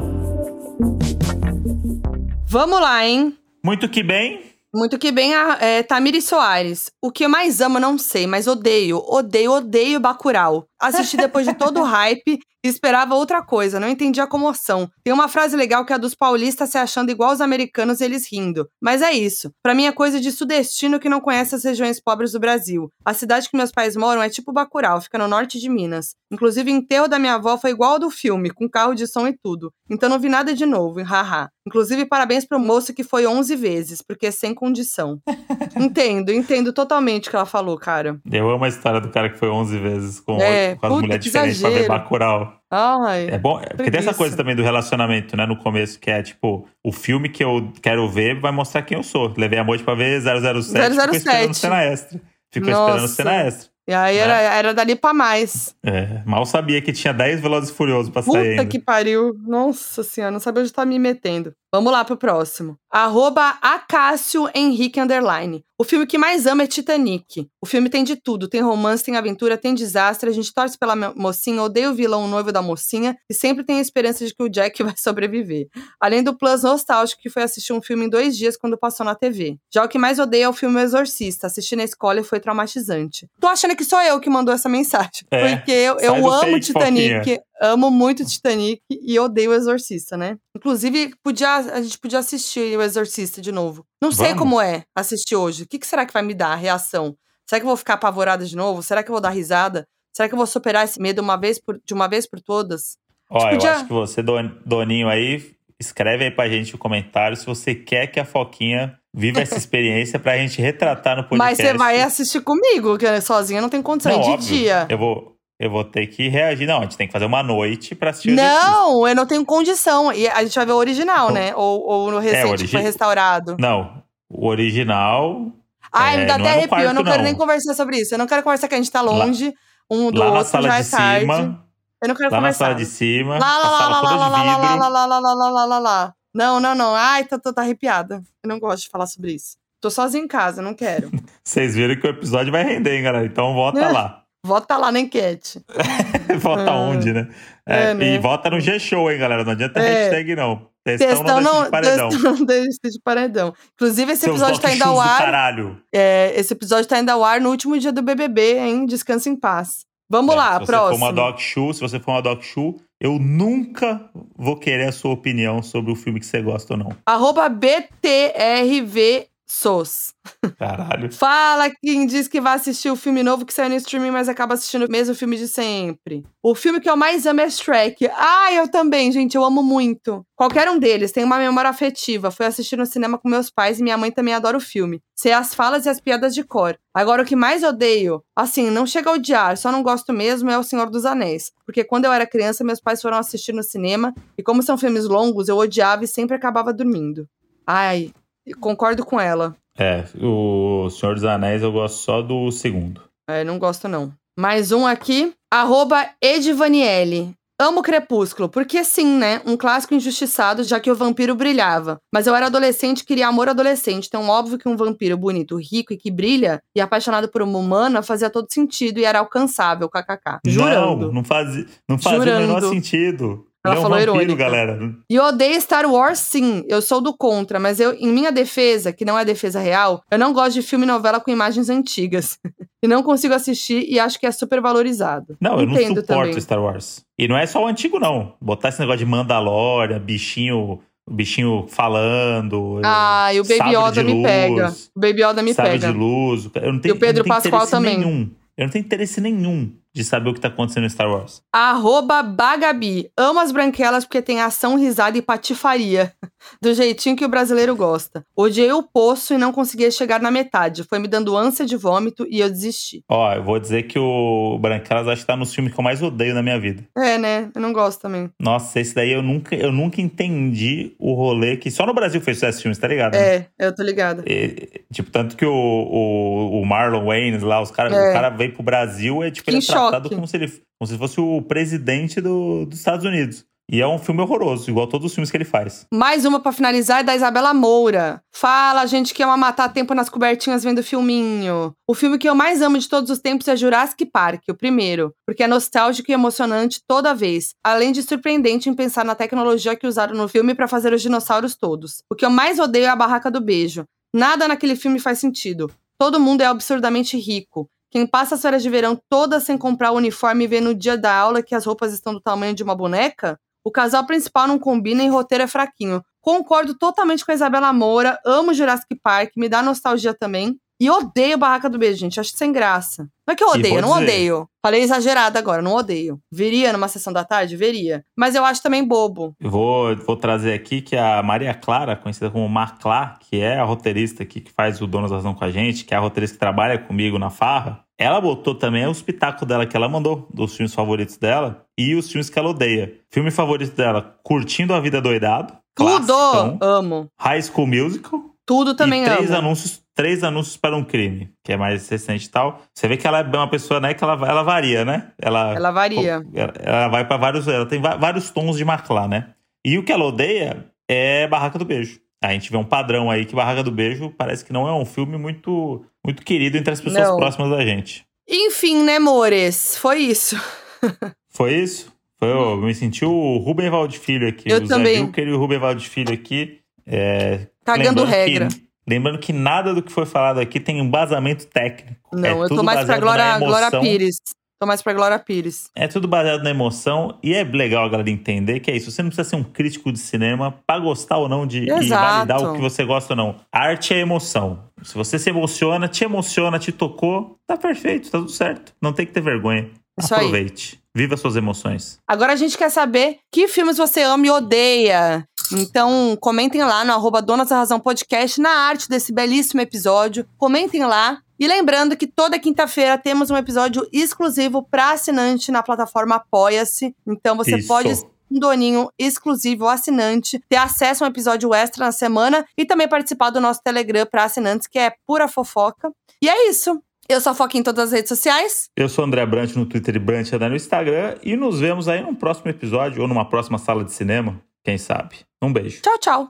Vamos lá, hein? Muito que bem. Muito que bem, a é, Tamiri Soares. O que eu mais amo, não sei, mas odeio, odeio, odeio Bacurau. Assisti depois de todo o hype e esperava outra coisa, não entendi a comoção. Tem uma frase legal que é a dos paulistas se achando igual os americanos e eles rindo. Mas é isso. Pra mim é coisa de sudestino que não conhece as regiões pobres do Brasil. A cidade que meus pais moram é tipo Bacurau, fica no norte de Minas. Inclusive, o enterro da minha avó foi igual ao do filme, com carro de som e tudo. Então não vi nada de novo, haha. Inclusive, parabéns pro moço que foi 11 vezes, porque é sem condição. *laughs* entendo, entendo totalmente o que ela falou, cara. Eu amo a história do cara que foi 11 vezes com, É, com as mulheres diferentes pra ver. Bacurau. Ai. É bom, é porque tem essa coisa também do relacionamento, né? No começo, que é tipo, o filme que eu quero ver vai mostrar quem eu sou. Levei a noite pra ver 007, ficou esperando 007. cena extra. Ficou esperando cena extra. E aí era, era dali pra mais. É, mal sabia que tinha 10 Velozes Furiosos pra sair Puta que pariu. Nossa senhora, não sabia onde tá me metendo. Vamos lá pro próximo. Arroba Acácio Henrique Underline. O filme que mais ama é Titanic. O filme tem de tudo. Tem romance, tem aventura, tem desastre. A gente torce pela mo- mocinha, odeia o vilão o noivo da mocinha e sempre tem a esperança de que o Jack *laughs* vai sobreviver. Além do plus nostálgico que foi assistir um filme em dois dias quando passou na TV. Já o que mais odeia é o filme Exorcista. Assistir na escola e foi traumatizante. Tô achando que sou eu que mandou essa mensagem. É, porque eu, eu amo Titanic. Amo muito Titanic e odeio o Exorcista, né? Inclusive, podia, a gente podia assistir o Exorcista de novo. Não sei Vamos. como é assistir hoje. O que, que será que vai me dar a reação? Será que eu vou ficar apavorada de novo? Será que eu vou dar risada? Será que eu vou superar esse medo uma vez por, de uma vez por todas? Ó, eu podia- acho que você, Don- Doninho, aí, escreve aí pra gente no comentário se você quer que a Foquinha viva essa *laughs* experiência pra gente retratar no podcast. Mas você vai assistir comigo, que sozinha não tem condição. Não, de óbvio. dia. Eu vou, eu vou ter que reagir. Não, a gente tem que fazer uma noite pra assistir o Não, eu não tenho condição. E a gente vai ver o original, né? Ou, ou no recente que origi- foi restaurado. Não, o original. Ai, É, me dá não até é arrepio. eu não quarto, quero não. nem conversar sobre isso. Eu não quero conversar que a gente tá longe um do lá outro, na sala já de é tarde. cima. Eu não quero Lá na conversar. sala de cima. Lá, lá, lá, lá, lá, lá, lá, lá, lá, lá, lá, lá, lá, lá, lá. Não, não, não. Ai, tô, tô, tô arrepiada. Eu não gosto de falar sobre isso. Tô sozinha em casa, não quero. *laughs* Vocês viram que o episódio vai render, hein, galera? Então vota É. lá. Vota lá na enquete. *laughs* vota Ah. onde, né? É, É, né? E vota no G-Show, hein, galera? Não adianta É. hashtag, não. Textão não, não, paredão. textão não de paredão. Inclusive, esse Seus episódio tá indo ao ar. caralho. é, esse episódio tá indo ao ar no último dia do BBB, hein? Descansa em paz. Vamos É, lá, se você próximo. for uma Doc Shoe, se você for uma Doc Shoe, eu nunca vou querer a sua opinião sobre o filme que você gosta ou não. Arroba BTRV SOS. Caralho. Fala quem diz que vai assistir o filme novo que saiu no streaming, mas acaba assistindo o mesmo filme de sempre. O filme que eu mais amo é Shrek. Ah, eu também, gente, eu amo muito. Qualquer um deles tem uma memória afetiva. Fui assistir no cinema com meus pais e minha mãe também adora o filme. Sei as falas e as piadas de cor. Agora, o que mais odeio, assim, não chega a odiar, só não gosto mesmo, é O Senhor dos Anéis. Porque quando eu era criança, meus pais foram assistir no cinema e, como são filmes longos, eu odiava e sempre acabava dormindo. Ai, concordo com ela. É, o Senhor dos Anéis eu gosto só do segundo. É, não gosto não. Mais um aqui. Arroba Edivaniele. Amo Crepúsculo, porque sim, né? Um clássico injustiçado, já que o vampiro brilhava. Mas eu era adolescente e queria amor adolescente, então óbvio que um vampiro bonito, rico e que brilha, e apaixonado por uma humana, fazia todo sentido e era alcançável, kkk. Jurando. Não, não fazia, não fazia o menor sentido. Ela Ele é um falou vampiro, irônica. galera. E eu odeio Star Wars, sim. Eu sou do contra, mas eu, em minha defesa, que não é defesa real, eu não gosto de filme e novela com imagens antigas. *laughs* e não consigo assistir e acho que é super valorizado. Não, eu não Entendo suporto também. Star Wars. E não é só o antigo, não. Botar esse negócio de Mandalorian, bichinho, bichinho falando. Ah, e o Baby Yoda me luz, pega. O Baby Yoda me sabre pega. de luz. Eu não tenho, E o Pedro eu não tenho Pascoal interesse também. Nenhum. Eu não tenho interesse nenhum de saber o que tá acontecendo em Star Wars. Arroba Bagabi. Amo as branquelas porque tem ação, risada e patifaria. *laughs* Do jeitinho que o brasileiro gosta. Odiei o poço e não conseguia chegar na metade. Foi me dando ânsia de vômito e eu desisti. Ó, eu vou dizer que o Branquelas acho que tá nos filmes que eu mais odeio na minha vida. É, né? Eu não gosto também. Nossa, esse daí eu nunca, eu nunca entendi o rolê que só no Brasil fez sucesso esse filme, tá ligado? né? É, eu tô ligada. E, tipo, tanto que o, o, o Marlon Waynes lá, os cara, É. o cara veio pro Brasil, é tipo, Que ele tratado choque. como se ele como se fosse o presidente do, dos Estados Unidos. E é um filme horroroso, igual todos os filmes que ele faz. Mais uma pra finalizar é da Isabela Moura. Fala, gente que ama matar tempo nas cobertinhas vendo filminho. O filme que eu mais amo de todos os tempos é Jurassic Park, o primeiro, porque é nostálgico e emocionante toda vez, além de surpreendente em pensar na tecnologia que usaram no filme pra fazer os dinossauros todos. O que eu mais odeio é a barraca do beijo. Nada naquele filme faz sentido. Todo mundo é absurdamente rico. Quem passa as férias de verão todas sem comprar o uniforme e vê no dia da aula que as roupas estão do tamanho de uma boneca? O casal principal não combina e roteiro é fraquinho. Concordo totalmente com a Isabela Moura, amo Jurassic Park, me dá nostalgia também. E odeio Barraca do Beijo, gente, acho sem graça. Não é que eu odeio, não dizer- odeio. Falei exagerado agora, não odeio. Veria numa sessão da tarde? Veria. Mas eu acho também bobo. Vou, vou trazer aqui que a Maria Clara, conhecida como Maclá, que é a roteirista aqui que faz o Dono da Razão com a gente, que é a roteirista que trabalha comigo na Farra, ela botou também os pitacos dela que ela mandou, dos filmes favoritos dela, e os filmes que ela odeia. Filme favorito dela, Curtindo a Vida Doidado, Tudo! classicão, Amo. High School Musical, Tudo também e três amo. anúncios, Três Anúncios para um Crime, que é mais recente e tal. Você vê que ela é uma pessoa, né, que ela, ela varia, né? Ela, Ela varia. ela, ela vai para vários. Ela tem vários tons de maclá, né? E o que ela odeia é Barraca do Beijo. A gente vê um padrão aí que Barraca do Beijo parece que não é um filme muito, muito querido entre as pessoas Não. próximas da gente. Enfim, né, Mores? Foi isso. *laughs* Foi isso? Foi, eu me senti o Rubem Valdifilho aqui. Eu o Zé também. Wilker e o Rubem Valdifilho aqui. É, Cagando regra. Que, lembrando que nada do que foi falado aqui tem embasamento técnico. Não, é eu tô mais pra Glória, Glória. Pires. Tô mais pra Glória Pires. É tudo baseado na emoção e é legal a galera entender que é isso. Você não precisa ser um crítico de cinema pra gostar ou não de e validar o que você gosta ou não. Arte é emoção. Se você se emociona, te emociona, te tocou, tá perfeito, tá tudo certo. Não tem que ter vergonha. Isso aí. Aproveite. Viva suas emoções. Agora a gente quer saber que filmes você ama e odeia. Então, comentem lá no arroba Donas da Razão Podcast, na arte desse belíssimo episódio. Comentem lá. E lembrando que toda quinta-feira temos um episódio exclusivo para assinante na plataforma Apoia-se. Então você Isso. pode ser um doninho exclusivo assinante, ter acesso a um episódio extra na semana e também participar do nosso Telegram para assinantes, que é pura fofoca. E é isso. Eu sou a Foca em todas as redes sociais. Eu sou o André Brant no Twitter e Brant no Instagram. E nos vemos aí num próximo episódio ou numa próxima sala de cinema. Quem sabe? Um beijo. Tchau, tchau.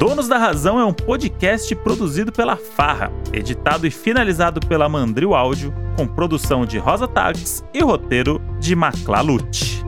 Donos da Razão é um podcast produzido pela Farra, editado e finalizado pela Mandril Áudio, com produção de Rosa Tags e roteiro de Maclalute.